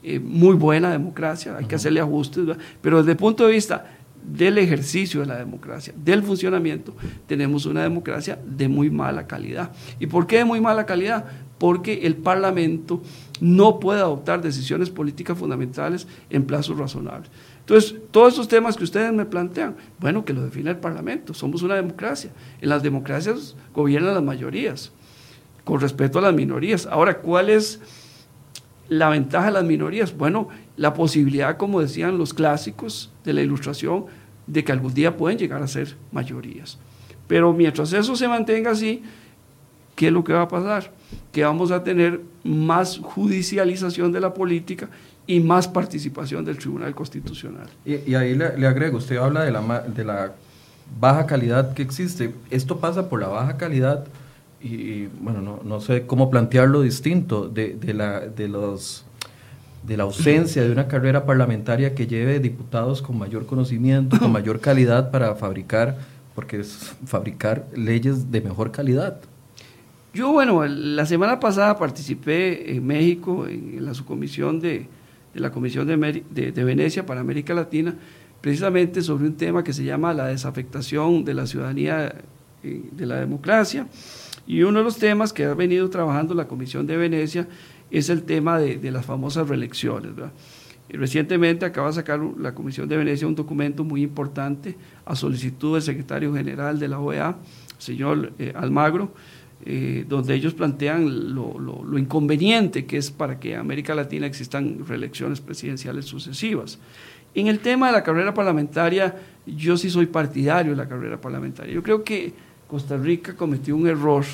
eh, muy buena democracia, hay que hacerle ajustes, pero desde el punto de vista del ejercicio de la democracia, del funcionamiento, tenemos una democracia de muy mala calidad. ¿Y por qué de muy mala calidad? porque el Parlamento no puede adoptar decisiones políticas fundamentales en plazos razonables. Entonces, todos esos temas que ustedes me plantean, bueno, que lo define el Parlamento, somos una democracia. En las democracias gobiernan las mayorías, con respeto a las minorías. Ahora, ¿cuál es la ventaja de las minorías? Bueno, la posibilidad, como decían los clásicos de la ilustración, de que algún día pueden llegar a ser mayorías. Pero mientras eso se mantenga así, ¿qué es lo que va a pasar? que vamos a tener más judicialización de la política y más participación del Tribunal Constitucional. Y, ahí le, agrego, usted habla de la, de la baja calidad que existe. Esto pasa por la baja calidad y, bueno, no, no, sé cómo plantearlo distinto de, de, la, de, los, de la ausencia de una carrera parlamentaria que lleve diputados con mayor conocimiento, con mayor calidad para fabricar, porque es fabricar leyes de mejor calidad. Yo, bueno, la semana pasada participé en México en la subcomisión de, la Comisión de, Venecia para América Latina, precisamente sobre un tema que se llama la desafectación de la ciudadanía eh, de la democracia. Y uno de los temas que ha venido trabajando la Comisión de Venecia es el tema de, las famosas reelecciones. Recientemente acaba de sacar la Comisión de Venecia un documento muy importante a solicitud del secretario general de la OEA, señor eh, Almagro, eh, donde ellos plantean lo, inconveniente que es para que en América Latina existan reelecciones presidenciales sucesivas. En el tema de la carrera parlamentaria, yo sí soy partidario de la carrera parlamentaria. Yo creo que Costa Rica cometió un error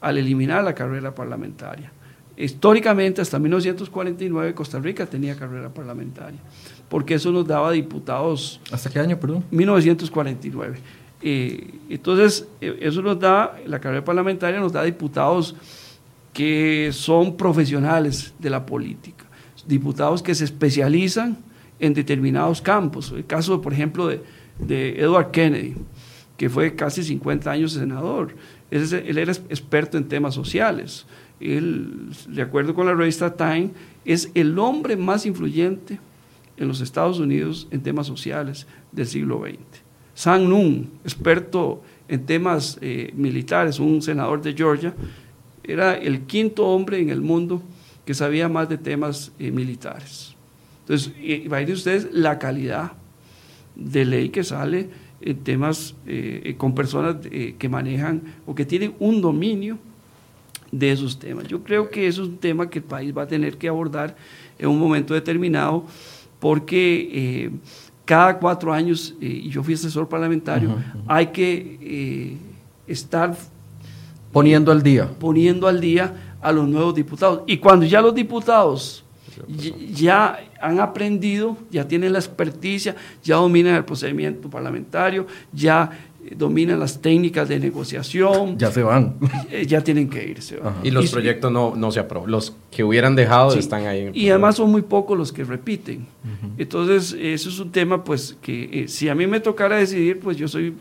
al eliminar la carrera parlamentaria. Históricamente, hasta 1949, Costa Rica tenía carrera parlamentaria, porque eso nos daba diputados. ¿Hasta qué año, perdón? 1949. Eh, entonces, eh, eso nos da, la carrera parlamentaria nos da diputados que son profesionales de la política, diputados que se especializan en determinados campos. El caso, por ejemplo, de, Edward Kennedy, que fue casi 50 años senador. Él, era experto en temas sociales. Él, de acuerdo con la revista Time, es el hombre más influyente en los Estados Unidos en temas sociales del siglo XX. Sang Nunn, experto en temas eh, militares, un senador de Georgia, era el quinto hombre en el mundo que sabía más de temas eh, militares. Entonces, ir ustedes la calidad de ley que sale en temas eh, con personas que manejan o que tienen un dominio de esos temas. Yo creo que eso es un tema que el país va a tener que abordar en un momento determinado porque cada cuatro años, eh, y yo fui asesor parlamentario, hay que eh, estar poniendo al día. Poniendo al día a los nuevos diputados. Y cuando ya los diputados ya han aprendido, ya tienen la experticia, ya dominan el procedimiento parlamentario, ya dominan las técnicas de negociación. Ya se van. Eh, ya tienen que irse. Y los proyectos no, no se aprueban. Los que hubieran dejado están ahí. y además son muy pocos los que repiten. Entonces, eso es un tema, pues, que eh, si a mí me tocara decidir, pues yo soy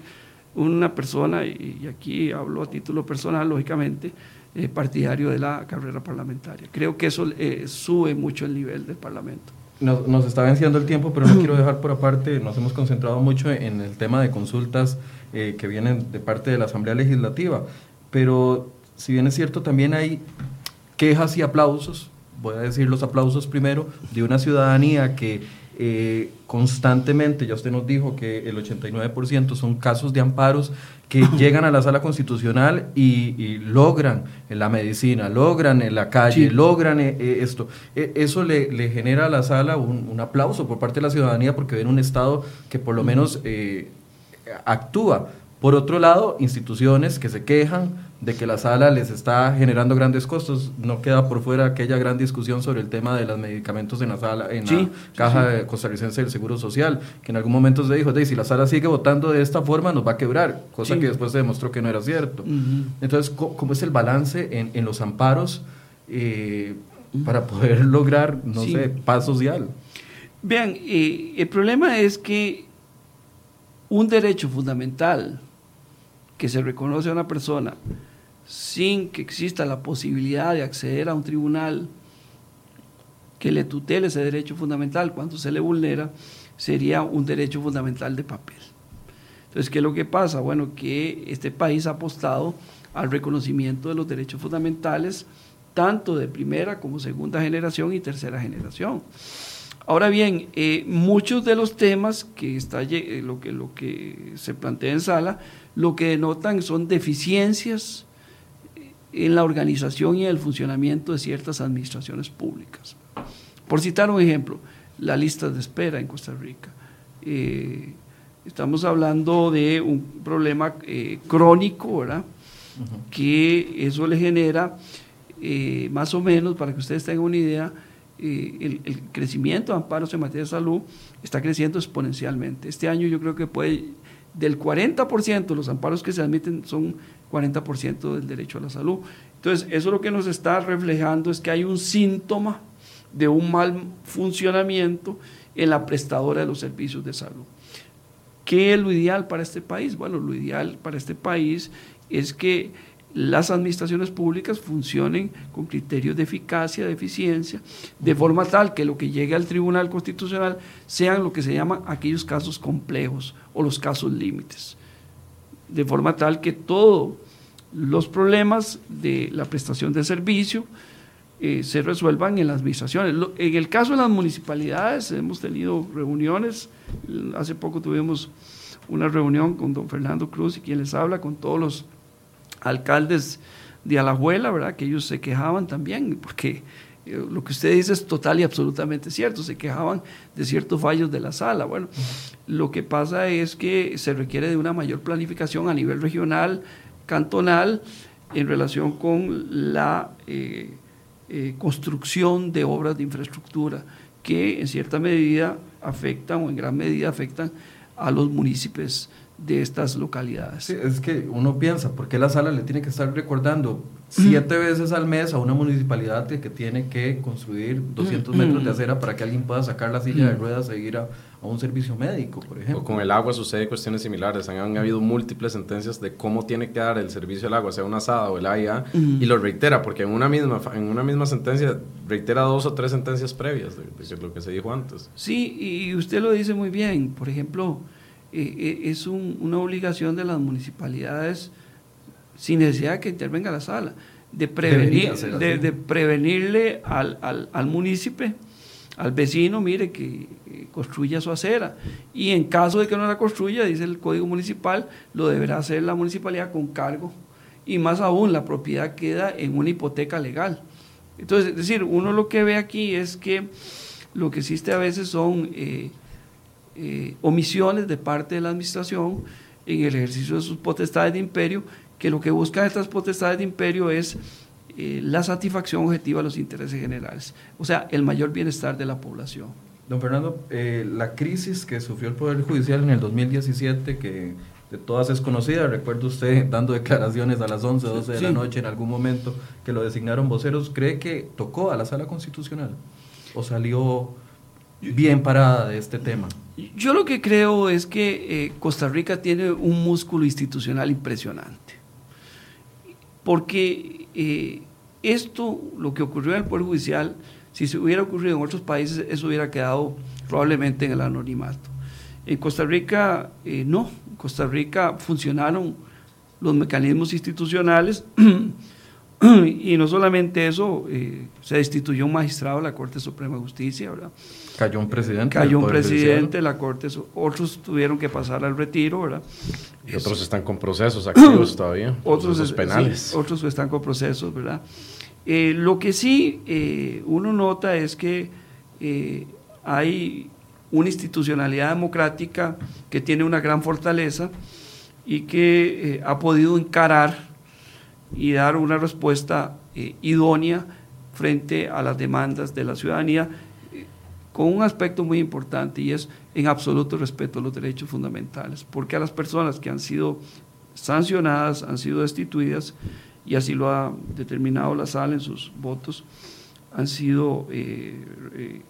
una persona, y, aquí hablo a título personal, lógicamente, eh, partidario de la carrera parlamentaria. Creo que eso eh, sube mucho el nivel del Parlamento. Nos, nos, está venciendo el tiempo, pero no quiero dejar por aparte, nos hemos concentrado mucho en el tema de consultas eh, que vienen de parte de la Asamblea Legislativa, pero si bien es cierto, también hay quejas y aplausos, voy a decir los aplausos primero, de una ciudadanía que eh, constantemente, ya usted nos dijo que el 89% son casos de amparos que llegan a la sala constitucional y, logran en la medicina, logran en la calle, logran eh, esto. E, eso le, genera a la sala un, aplauso por parte de la ciudadanía porque ven un Estado que por lo menos actúa. Por otro lado, instituciones que se quejan de que la sala les está generando grandes costos. No queda por fuera aquella gran discusión sobre el tema de los medicamentos en la sala, en la caja costarricense del Seguro Social, que en algún momento se dijo, si la sala sigue votando de esta forma nos va a quebrar, cosa que después se demostró que no era cierto. Entonces, ¿cómo es el balance en, los amparos eh, para poder lograr, no sé, paz social? Vean, eh, el problema es que un derecho fundamental que se reconoce a una persona sin que exista la posibilidad de acceder a un tribunal que le tutele ese derecho fundamental cuando se le vulnera, sería un derecho fundamental de papel. Entonces, ¿qué es lo que pasa? Bueno, que este país ha apostado al reconocimiento de los derechos fundamentales, tanto de primera como segunda generación y tercera generación. Ahora bien, eh, muchos de los temas que está eh, lo que lo que se plantea en sala, lo que denotan son deficiencias en la organización y el funcionamiento de ciertas administraciones públicas. Por citar un ejemplo, la lista de espera en Costa Rica. Eh, estamos hablando de un problema eh, crónico, ¿verdad? Que eso le genera, eh, más o menos, para que ustedes tengan una idea, el, el, crecimiento de amparos en materia de salud está creciendo exponencialmente. Este año yo creo que puede, del 40% de los amparos que se admiten son 40% del derecho a la salud. Entonces, eso lo que nos está reflejando es que hay un síntoma de un mal funcionamiento en la prestadora de los servicios de salud. ¿Qué es lo ideal para este país? Bueno, lo ideal para este país es que las administraciones públicas funcionen con criterios de eficacia, de eficiencia, de forma tal que lo que llegue al Tribunal Constitucional sean lo que se llaman aquellos casos complejos o los casos límites, de forma tal que todos los problemas de la prestación de servicio eh, se resuelvan en las administraciones. En el caso de las municipalidades, hemos tenido reuniones, hace poco tuvimos una reunión con don Fernando Cruz y quien les habla, con todos los alcaldes de Alajuela, ¿verdad? Que ellos se quejaban también, porque eh, lo que usted dice es total y absolutamente cierto, se quejaban de ciertos fallos de la sala. Bueno, lo que pasa es que se requiere de una mayor planificación a nivel regional, cantonal, en relación con la eh, eh, construcción de obras de infraestructura que en cierta medida afectan o en gran medida afectan a los municipios de estas localidades. es que uno piensa, ¿por qué la sala le tiene que estar recordando siete veces al mes a una municipalidad que tiene que construir 200 metros de acera para que alguien pueda sacar la silla de ruedas e ir a, un servicio médico, por ejemplo? O con el agua sucede cuestiones similares. Han, habido múltiples sentencias de cómo tiene que dar el servicio del agua, sea una asada o el AIA, y lo reitera, porque en una, misma, en una misma sentencia reitera dos o tres sentencias previas de, de lo que se dijo antes. Sí, y usted lo dice muy bien. Por ejemplo, eh, eh, es una obligación de las municipalidades, sin necesidad de que intervenga la sala, de, prevenir, de, prevenirle al, al, al municipio, al vecino, mire, que construya su acera. Y en caso de que no la construya, dice el Código Municipal, lo deberá hacer la municipalidad con cargo. Y más aún, la propiedad queda en una hipoteca legal. Entonces, es decir, uno lo que ve aquí es que lo que existe a veces son eh, eh, omisiones de parte de la administración en el ejercicio de sus potestades de imperio, que lo que buscan estas potestades de imperio es eh, la satisfacción objetiva de los intereses generales, o sea, el mayor bienestar de la población. Don Fernando, eh, la crisis que sufrió el Poder Judicial en el 2017, que de todas es conocida, recuerdo usted dando declaraciones a las 11, 12 de la noche en algún momento que lo designaron voceros, ¿cree que tocó a la sala constitucional o salió bien parada de este tema? Yo lo que creo es que eh, Costa Rica tiene un músculo institucional impresionante, porque eh, esto, lo que ocurrió en el Poder Judicial, si se hubiera ocurrido en otros países, eso hubiera quedado probablemente en el anonimato. En Costa Rica, eh, no. En Costa Rica funcionaron los mecanismos institucionales y no solamente eso, eh, se destituyó un magistrado de la Corte Suprema de Justicia, ¿verdad? Cayó un presidente. Cayó un presidente, la Corte, otros tuvieron que pasar al retiro, ¿verdad? Y otros están con procesos activos todavía. Otros penales. otros están con procesos, ¿verdad? Eh, lo que sí eh, uno nota es que hay una institucionalidad democrática que tiene una gran fortaleza y que ha podido encarar y dar una respuesta idónea frente a las demandas de la ciudadanía con un aspecto muy importante y es en absoluto respeto a los derechos fundamentales, porque a las personas que han sido sancionadas, han sido destituidas, y así lo ha determinado la sala en sus votos, han sido eh, eh,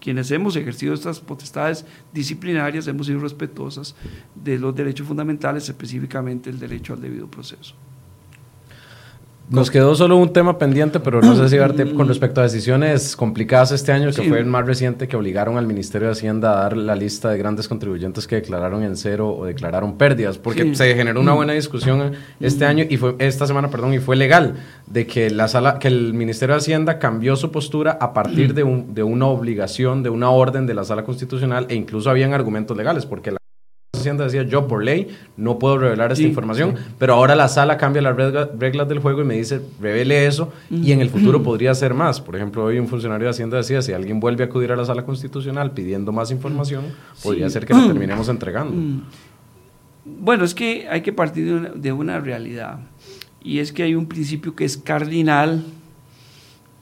quienes hemos ejercido estas potestades disciplinarias, hemos sido respetuosas de los derechos fundamentales, específicamente el derecho al debido proceso. Nos quedó solo un tema pendiente, pero no sé si verte con respecto a decisiones complicadas este año, que fue el más reciente, que obligaron al Ministerio de Hacienda a dar la lista de grandes contribuyentes que declararon en cero o declararon pérdidas, porque se generó una buena discusión este año y fue esta semana, perdón, y fue legal de que la sala, que el Ministerio de Hacienda cambió su postura a partir de, un, de una obligación, de una orden de la sala constitucional e incluso habían argumentos legales, porque la Hacienda decía, yo por ley no puedo revelar esta información, pero ahora la sala cambia las reglas del juego y me dice, revele eso y en el futuro podría ser más. Por ejemplo, hoy un funcionario de Hacienda decía, si alguien vuelve a acudir a la sala constitucional pidiendo más información, podría ser que la terminemos entregando. Bueno, es que hay que partir de una, de una realidad y es que hay un principio que es cardinal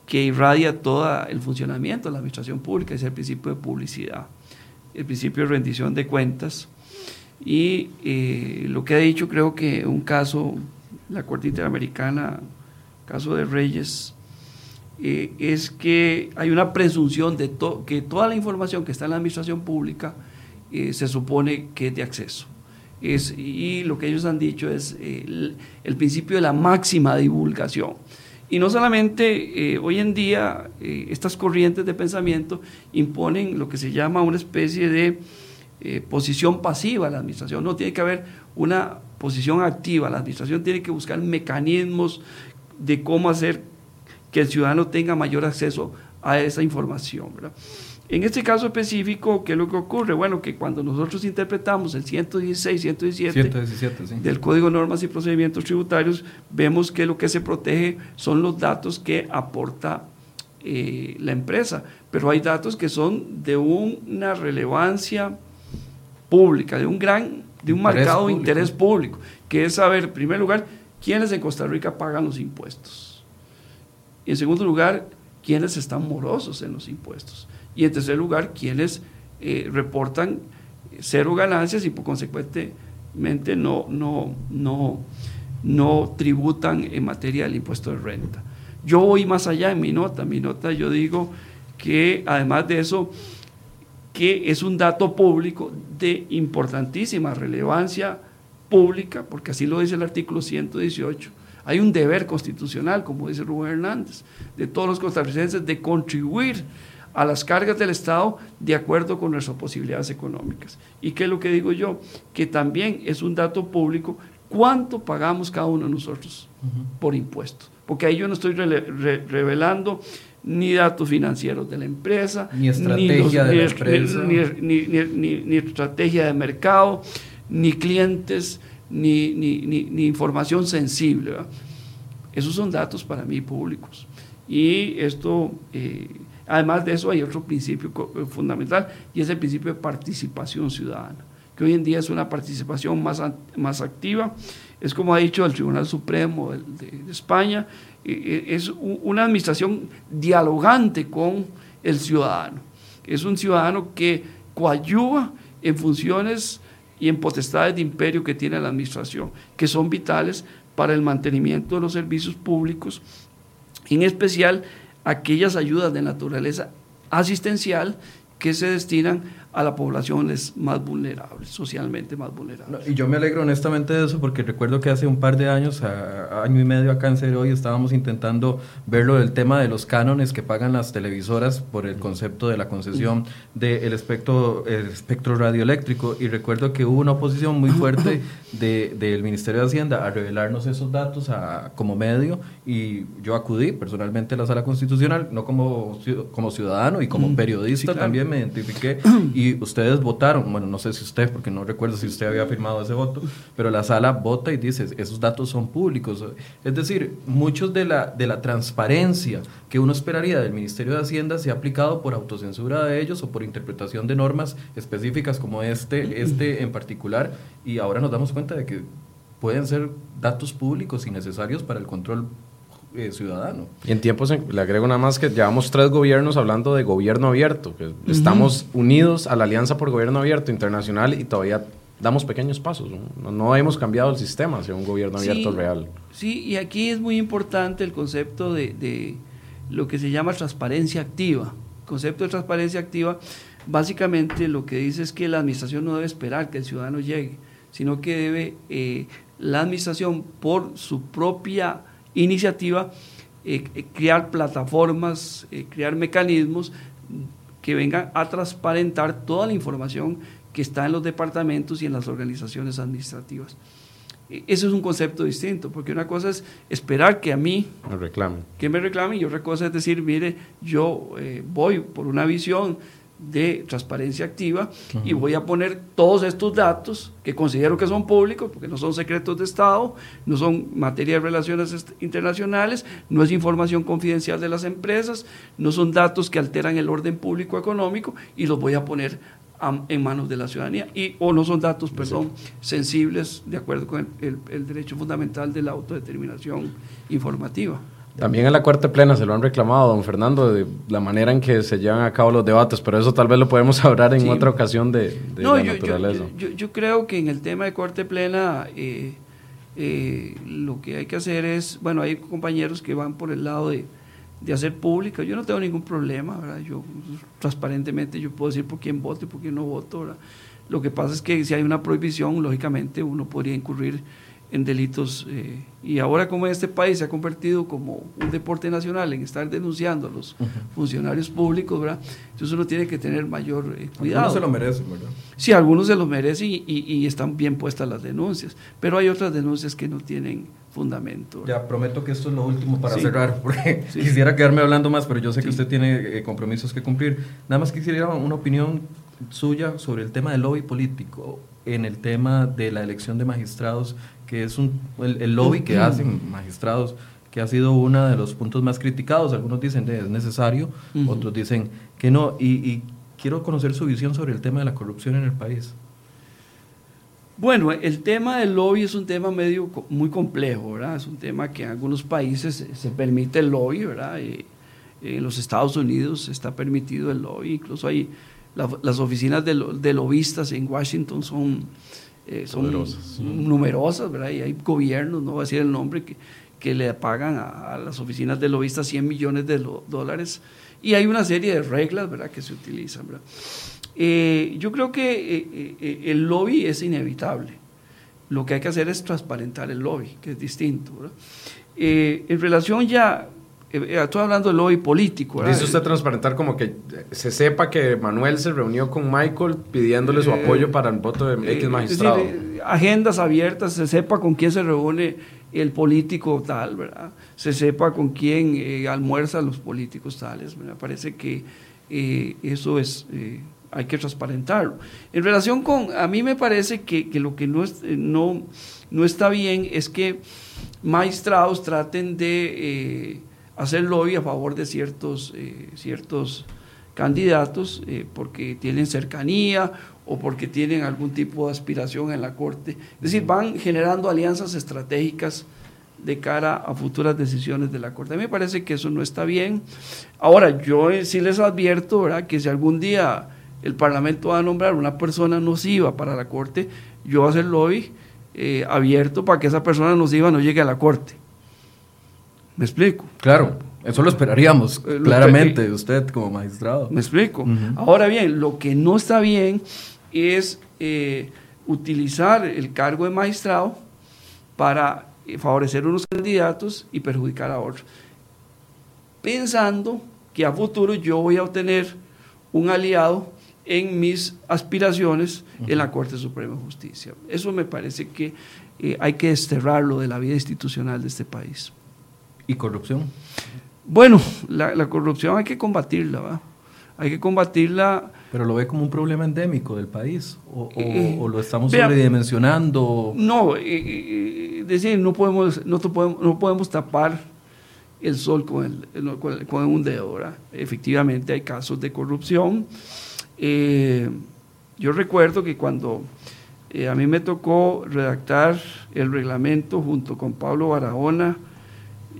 que irradia todo el funcionamiento de la administración pública, es el principio de publicidad, el principio de rendición de cuentas, y eh, lo que ha dicho, creo que un caso, la Corte Interamericana, caso de Reyes, eh, es que hay una presunción de que toda la información que está en la administración pública eh, se supone que es de acceso. Es, y lo que ellos han dicho es el, principio de la máxima divulgación. Y no solamente hoy en día estas corrientes de pensamiento imponen lo que se llama una especie de eh, posición pasiva la administración, no tiene que haber una posición activa, la administración tiene que buscar mecanismos de cómo hacer que el ciudadano tenga mayor acceso a esa información. En este caso específico, ¿qué es lo que ocurre? Bueno, que cuando nosotros interpretamos el 116, 117, del Código de Normas y Procedimientos Tributarios, vemos que lo que se protege son los datos que aporta eh, la empresa, pero hay datos que son de una relevancia pública, de un gran, de un marcado interés público, que es saber, en primer lugar, quiénes en Costa Rica pagan los impuestos. Y en segundo lugar, quiénes están morosos en los impuestos. Y en tercer lugar, quiénes eh, reportan cero ganancias y por consecuentemente no, no, no, no tributan en materia del impuesto de renta. Yo voy más allá en mi nota. En mi nota yo digo que además de eso, que es un dato público de importantísima relevancia pública, porque así lo dice el artículo 118. Hay un deber constitucional, como dice Rubén Hernández, de todos los costarricenses de contribuir a las cargas del Estado de acuerdo con nuestras posibilidades económicas. ¿Y qué es lo que digo yo? Que también es un dato público cuánto pagamos cada uno de nosotros por impuestos. Porque ahí yo no estoy revelando ni datos financieros de la empresa, ni estrategia de la empresa, ni, estrategia de mercado, ni clientes, ni, información sensible. Esos son datos para mí públicos. Y esto, eh, además de eso, hay otro principio eh, fundamental y es el principio de participación ciudadana, que hoy en día es una participación más, más activa. Es como ha dicho el Tribunal Supremo de España, es una administración dialogante con el ciudadano. Es un ciudadano que coayuva en funciones y en potestades de imperio que tiene la administración, que son vitales para el mantenimiento de los servicios públicos, en especial aquellas ayudas de naturaleza asistencial que se destinan a la población es más vulnerable, socialmente más vulnerable. y yo me alegro honestamente de eso porque recuerdo que hace un par de años, año y medio acá en Cero hoy estábamos intentando verlo del tema de los cánones que pagan las televisoras por el concepto de la concesión del espectro, el espectro radioeléctrico y recuerdo que hubo una oposición muy fuerte del Ministerio de Hacienda a revelarnos esos datos a, como medio y yo acudí personalmente a la sala constitucional, no como, como ciudadano y como periodista también me identifiqué y ustedes votaron, bueno, no sé si usted, porque no recuerdo si usted había firmado ese voto, pero la sala vota y dice, esos datos son públicos. Es decir, muchos de la, de la transparencia que uno esperaría del Ministerio de Hacienda se ha aplicado por autocensura de ellos o por interpretación de normas específicas como este, este en particular, y ahora nos damos cuenta de que pueden ser datos públicos y necesarios para el control eh, ciudadano. Y en tiempos, le agrego nada más que llevamos tres gobiernos hablando de gobierno abierto, que estamos unidos a la Alianza por Gobierno Abierto Internacional y todavía damos pequeños pasos. No, hemos cambiado el sistema hacia un gobierno abierto real. Sí, y aquí es muy importante el concepto de, de lo que se llama transparencia activa. El concepto de transparencia activa básicamente lo que dice es que la administración no debe esperar que el ciudadano llegue, sino que debe eh, la administración por su propia iniciativa eh, eh, crear plataformas, eh, crear mecanismos que vengan a transparentar toda la información que está en los departamentos y en las organizaciones administrativas. Eso es un concepto distinto, porque una cosa es esperar que a mí me reclamen. que me reclamen y otra cosa es decir, mire, yo voy por una visión de transparencia activa y voy a poner todos estos datos que considero que son públicos, porque no son secretos de Estado, no son materia de relaciones internacionales, no es información confidencial de las empresas, no son datos que alteran el orden público económico y los voy a poner en manos de la ciudadanía y o no son datos, perdón, sensibles de acuerdo con el derecho fundamental de la autodeterminación informativa. También en la Corte Plena se lo han reclamado, don Fernando, de la manera en que se llevan a cabo los debates, pero eso tal vez lo podemos hablar en otra ocasión de, la naturaleza. Yo, creo que en el tema de Corte Plena eh, eh, lo que hay que hacer es, bueno, hay compañeros que van por el lado de, hacer pública, yo no tengo ningún problema, ¿verdad? Yo transparentemente yo puedo decir por quién voto y por quién no voto, Lo que pasa es que si hay una prohibición, lógicamente uno podría incurrir en delitos. Eh, y ahora como este país se ha convertido como un deporte nacional en estar denunciando a los funcionarios públicos, ¿verdad? Entonces uno tiene que tener mayor eh, cuidado. Algunos se lo merecen, ¿verdad? Sí, algunos se lo merecen y, y, están bien puestas las denuncias, pero hay otras denuncias que no tienen fundamento. Ya, prometo que esto es lo último para cerrar, porque quisiera quedarme hablando más, pero yo sé que usted tiene eh, compromisos que cumplir. Nada más quisiera una opinión suya sobre el tema del lobby político en el tema de la elección de magistrados que es un, el, lobby que hacen magistrados, que ha sido uno de los puntos más criticados. Algunos dicen que es necesario, otros dicen que no. Y, quiero conocer su visión sobre el tema de la corrupción en el país. Bueno, el tema del lobby es un tema medio muy complejo, ¿verdad? Es un tema que en algunos países se, permite el lobby, ¿verdad? en los Estados Unidos está permitido el lobby, incluso hay las oficinas de, de lobistas en Washington son eh, son numerosas, ¿verdad? Y hay gobiernos, no voy a decir el nombre, que, que le pagan a, las oficinas de lobistas 100 millones de dólares. Y hay una serie de reglas, ¿verdad?, que se utilizan, ¿verdad? Eh, yo creo que eh, el lobby es inevitable. Lo que hay que hacer es transparentar el lobby, que es distinto, ¿verdad? en relación ya estoy hablando del lobby político. Dice usted transparentar como que se sepa que Manuel se reunió con Michael pidiéndole su eh, apoyo para el voto de X magistrado. agendas abiertas, se sepa con quién se reúne el político tal, ¿verdad? Se sepa con quién eh, almuerzan los políticos tales. Me parece que eso es, hay que transparentarlo. En relación con, a mí me parece que, que lo que no, es, no, no está bien es que magistrados traten de hacer lobby a favor de ciertos, eh, ciertos candidatos eh, porque tienen cercanía o porque tienen algún tipo de aspiración en la Corte. Es decir, van generando alianzas estratégicas de cara a futuras decisiones de la Corte. A mí me parece que eso no está bien. Ahora, yo sí les advierto ¿verdad? que si algún día el Parlamento va a nombrar una persona nociva para la Corte, yo voy a hacer lobby eh, abierto para que esa persona nociva no llegue a la Corte. ¿Me explico? Claro. Eso lo esperaríamos, Eh, lo claramente, usted como magistrado. ¿Me explico? Ahora bien, lo que no está bien es eh, utilizar el cargo de magistrado para eh, favorecer unos candidatos y perjudicar a otros. Pensando que a futuro yo voy a obtener un aliado en mis aspiraciones en la Corte Suprema de Justicia. Eso me parece que eh, hay que desterrarlo de la vida institucional de este país. ¿Y corrupción? Bueno, la, la corrupción hay que combatirla, ¿va? Hay que combatirla. ¿Pero lo ve como un problema endémico del país? ¿O, o- Eh, o lo estamos vea- sobredimensionando? No, eh, eh, es decir, no podemos, no, podemos, no podemos tapar el sol con, el, con, un dedo, ¿verdad? Efectivamente hay casos de corrupción. Eh, yo recuerdo que cuando eh, a mí me tocó redactar el reglamento junto con Pablo Barahona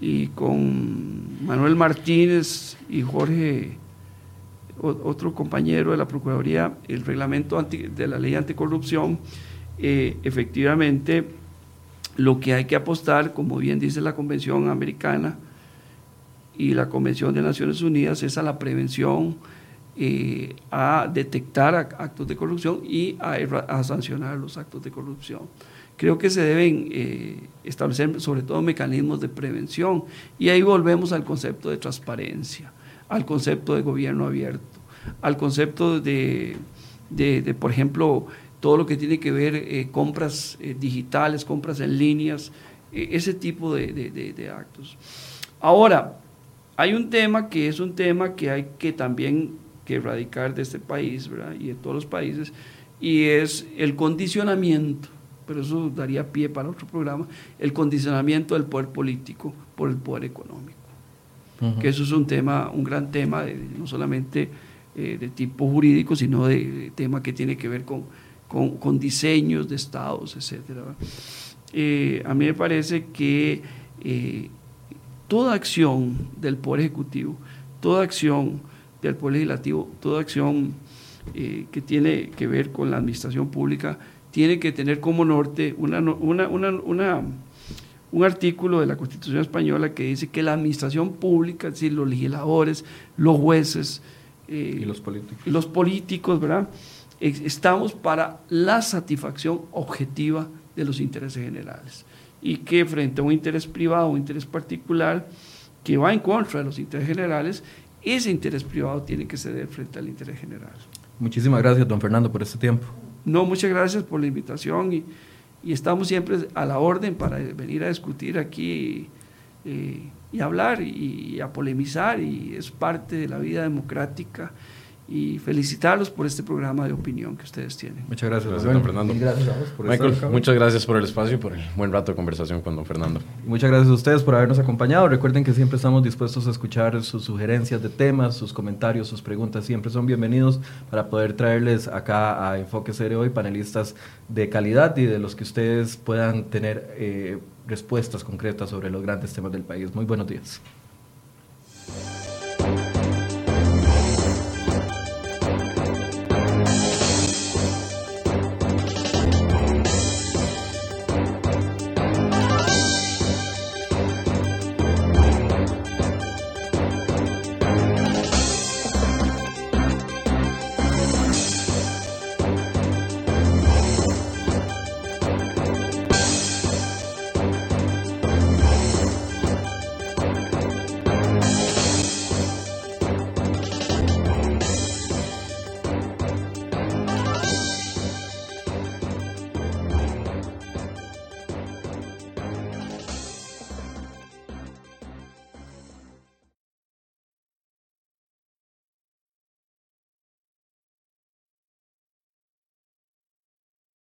y con Manuel Martínez y Jorge, otro compañero de la Procuraduría, el reglamento anti- de la ley anticorrupción, eh, efectivamente lo que hay que apostar, como bien dice la Convención Americana y la Convención de Naciones Unidas, es a la prevención, eh, a detectar ac- actos de corrupción y a sancionar los actos de corrupción. Creo que se deben eh, establecer sobre todo mecanismos de prevención. Y ahí volvemos al concepto de transparencia, al concepto de gobierno abierto, al concepto de, de- por ejemplo, todo lo que tiene que ver eh, compras eh, digitales, compras en líneas, eh, ese tipo de, de- actos. Ahora, hay un tema que es un tema que hay que también que erradicar de este país y de todos los países, y es el condicionamiento, pero eso daría pie para otro programa, el condicionamiento del poder político por el poder económico que eso es un tema, un gran tema, de- no solamente eh, de tipo jurídico, sino de, de tema que tiene que ver con, con, con diseños de estados. ¿verdad? Eh, a mí me parece que eh, toda acción del Poder Ejecutivo, toda acción del Poder Legislativo, toda acción que tiene que ver con la administración pública, tiene que tener como norte una, no- una, una, una un artículo de la Constitución española que dice que la administración pública, es decir, los legisladores, los jueces eh, Y los políticos. los políticos, ¿verdad? Estamos para la satisfacción objetiva de los intereses generales. Y que frente a un interés privado, un interés particular, que va en contra de los intereses generales, ese interés privado tiene que ceder frente al interés general. Muchísimas gracias, don Fernando, por este tiempo. No, muchas gracias por la invitación y, y estamos siempre a la orden para venir a discutir aquí eh, y hablar y, y a polemizar y es parte de la vida democrática y felicitarlos por este programa de opinión que ustedes tienen. Muchas gracias, Gracias, don Fernando. Mil gracias a vos por Michael, estar acá. muchas gracias por el espacio y por el buen rato de conversación con don Fernando. Y Muchas gracias a ustedes por habernos acompañado. Recuerden que siempre estamos dispuestos a escuchar sus sugerencias de temas, sus comentarios, sus preguntas. Siempre son bienvenidos para poder traerles acá a Enfoque Serio hoy panelistas de calidad y de los que ustedes puedan tener eh, respuestas concretas sobre los grandes temas del país. Muy buenos días.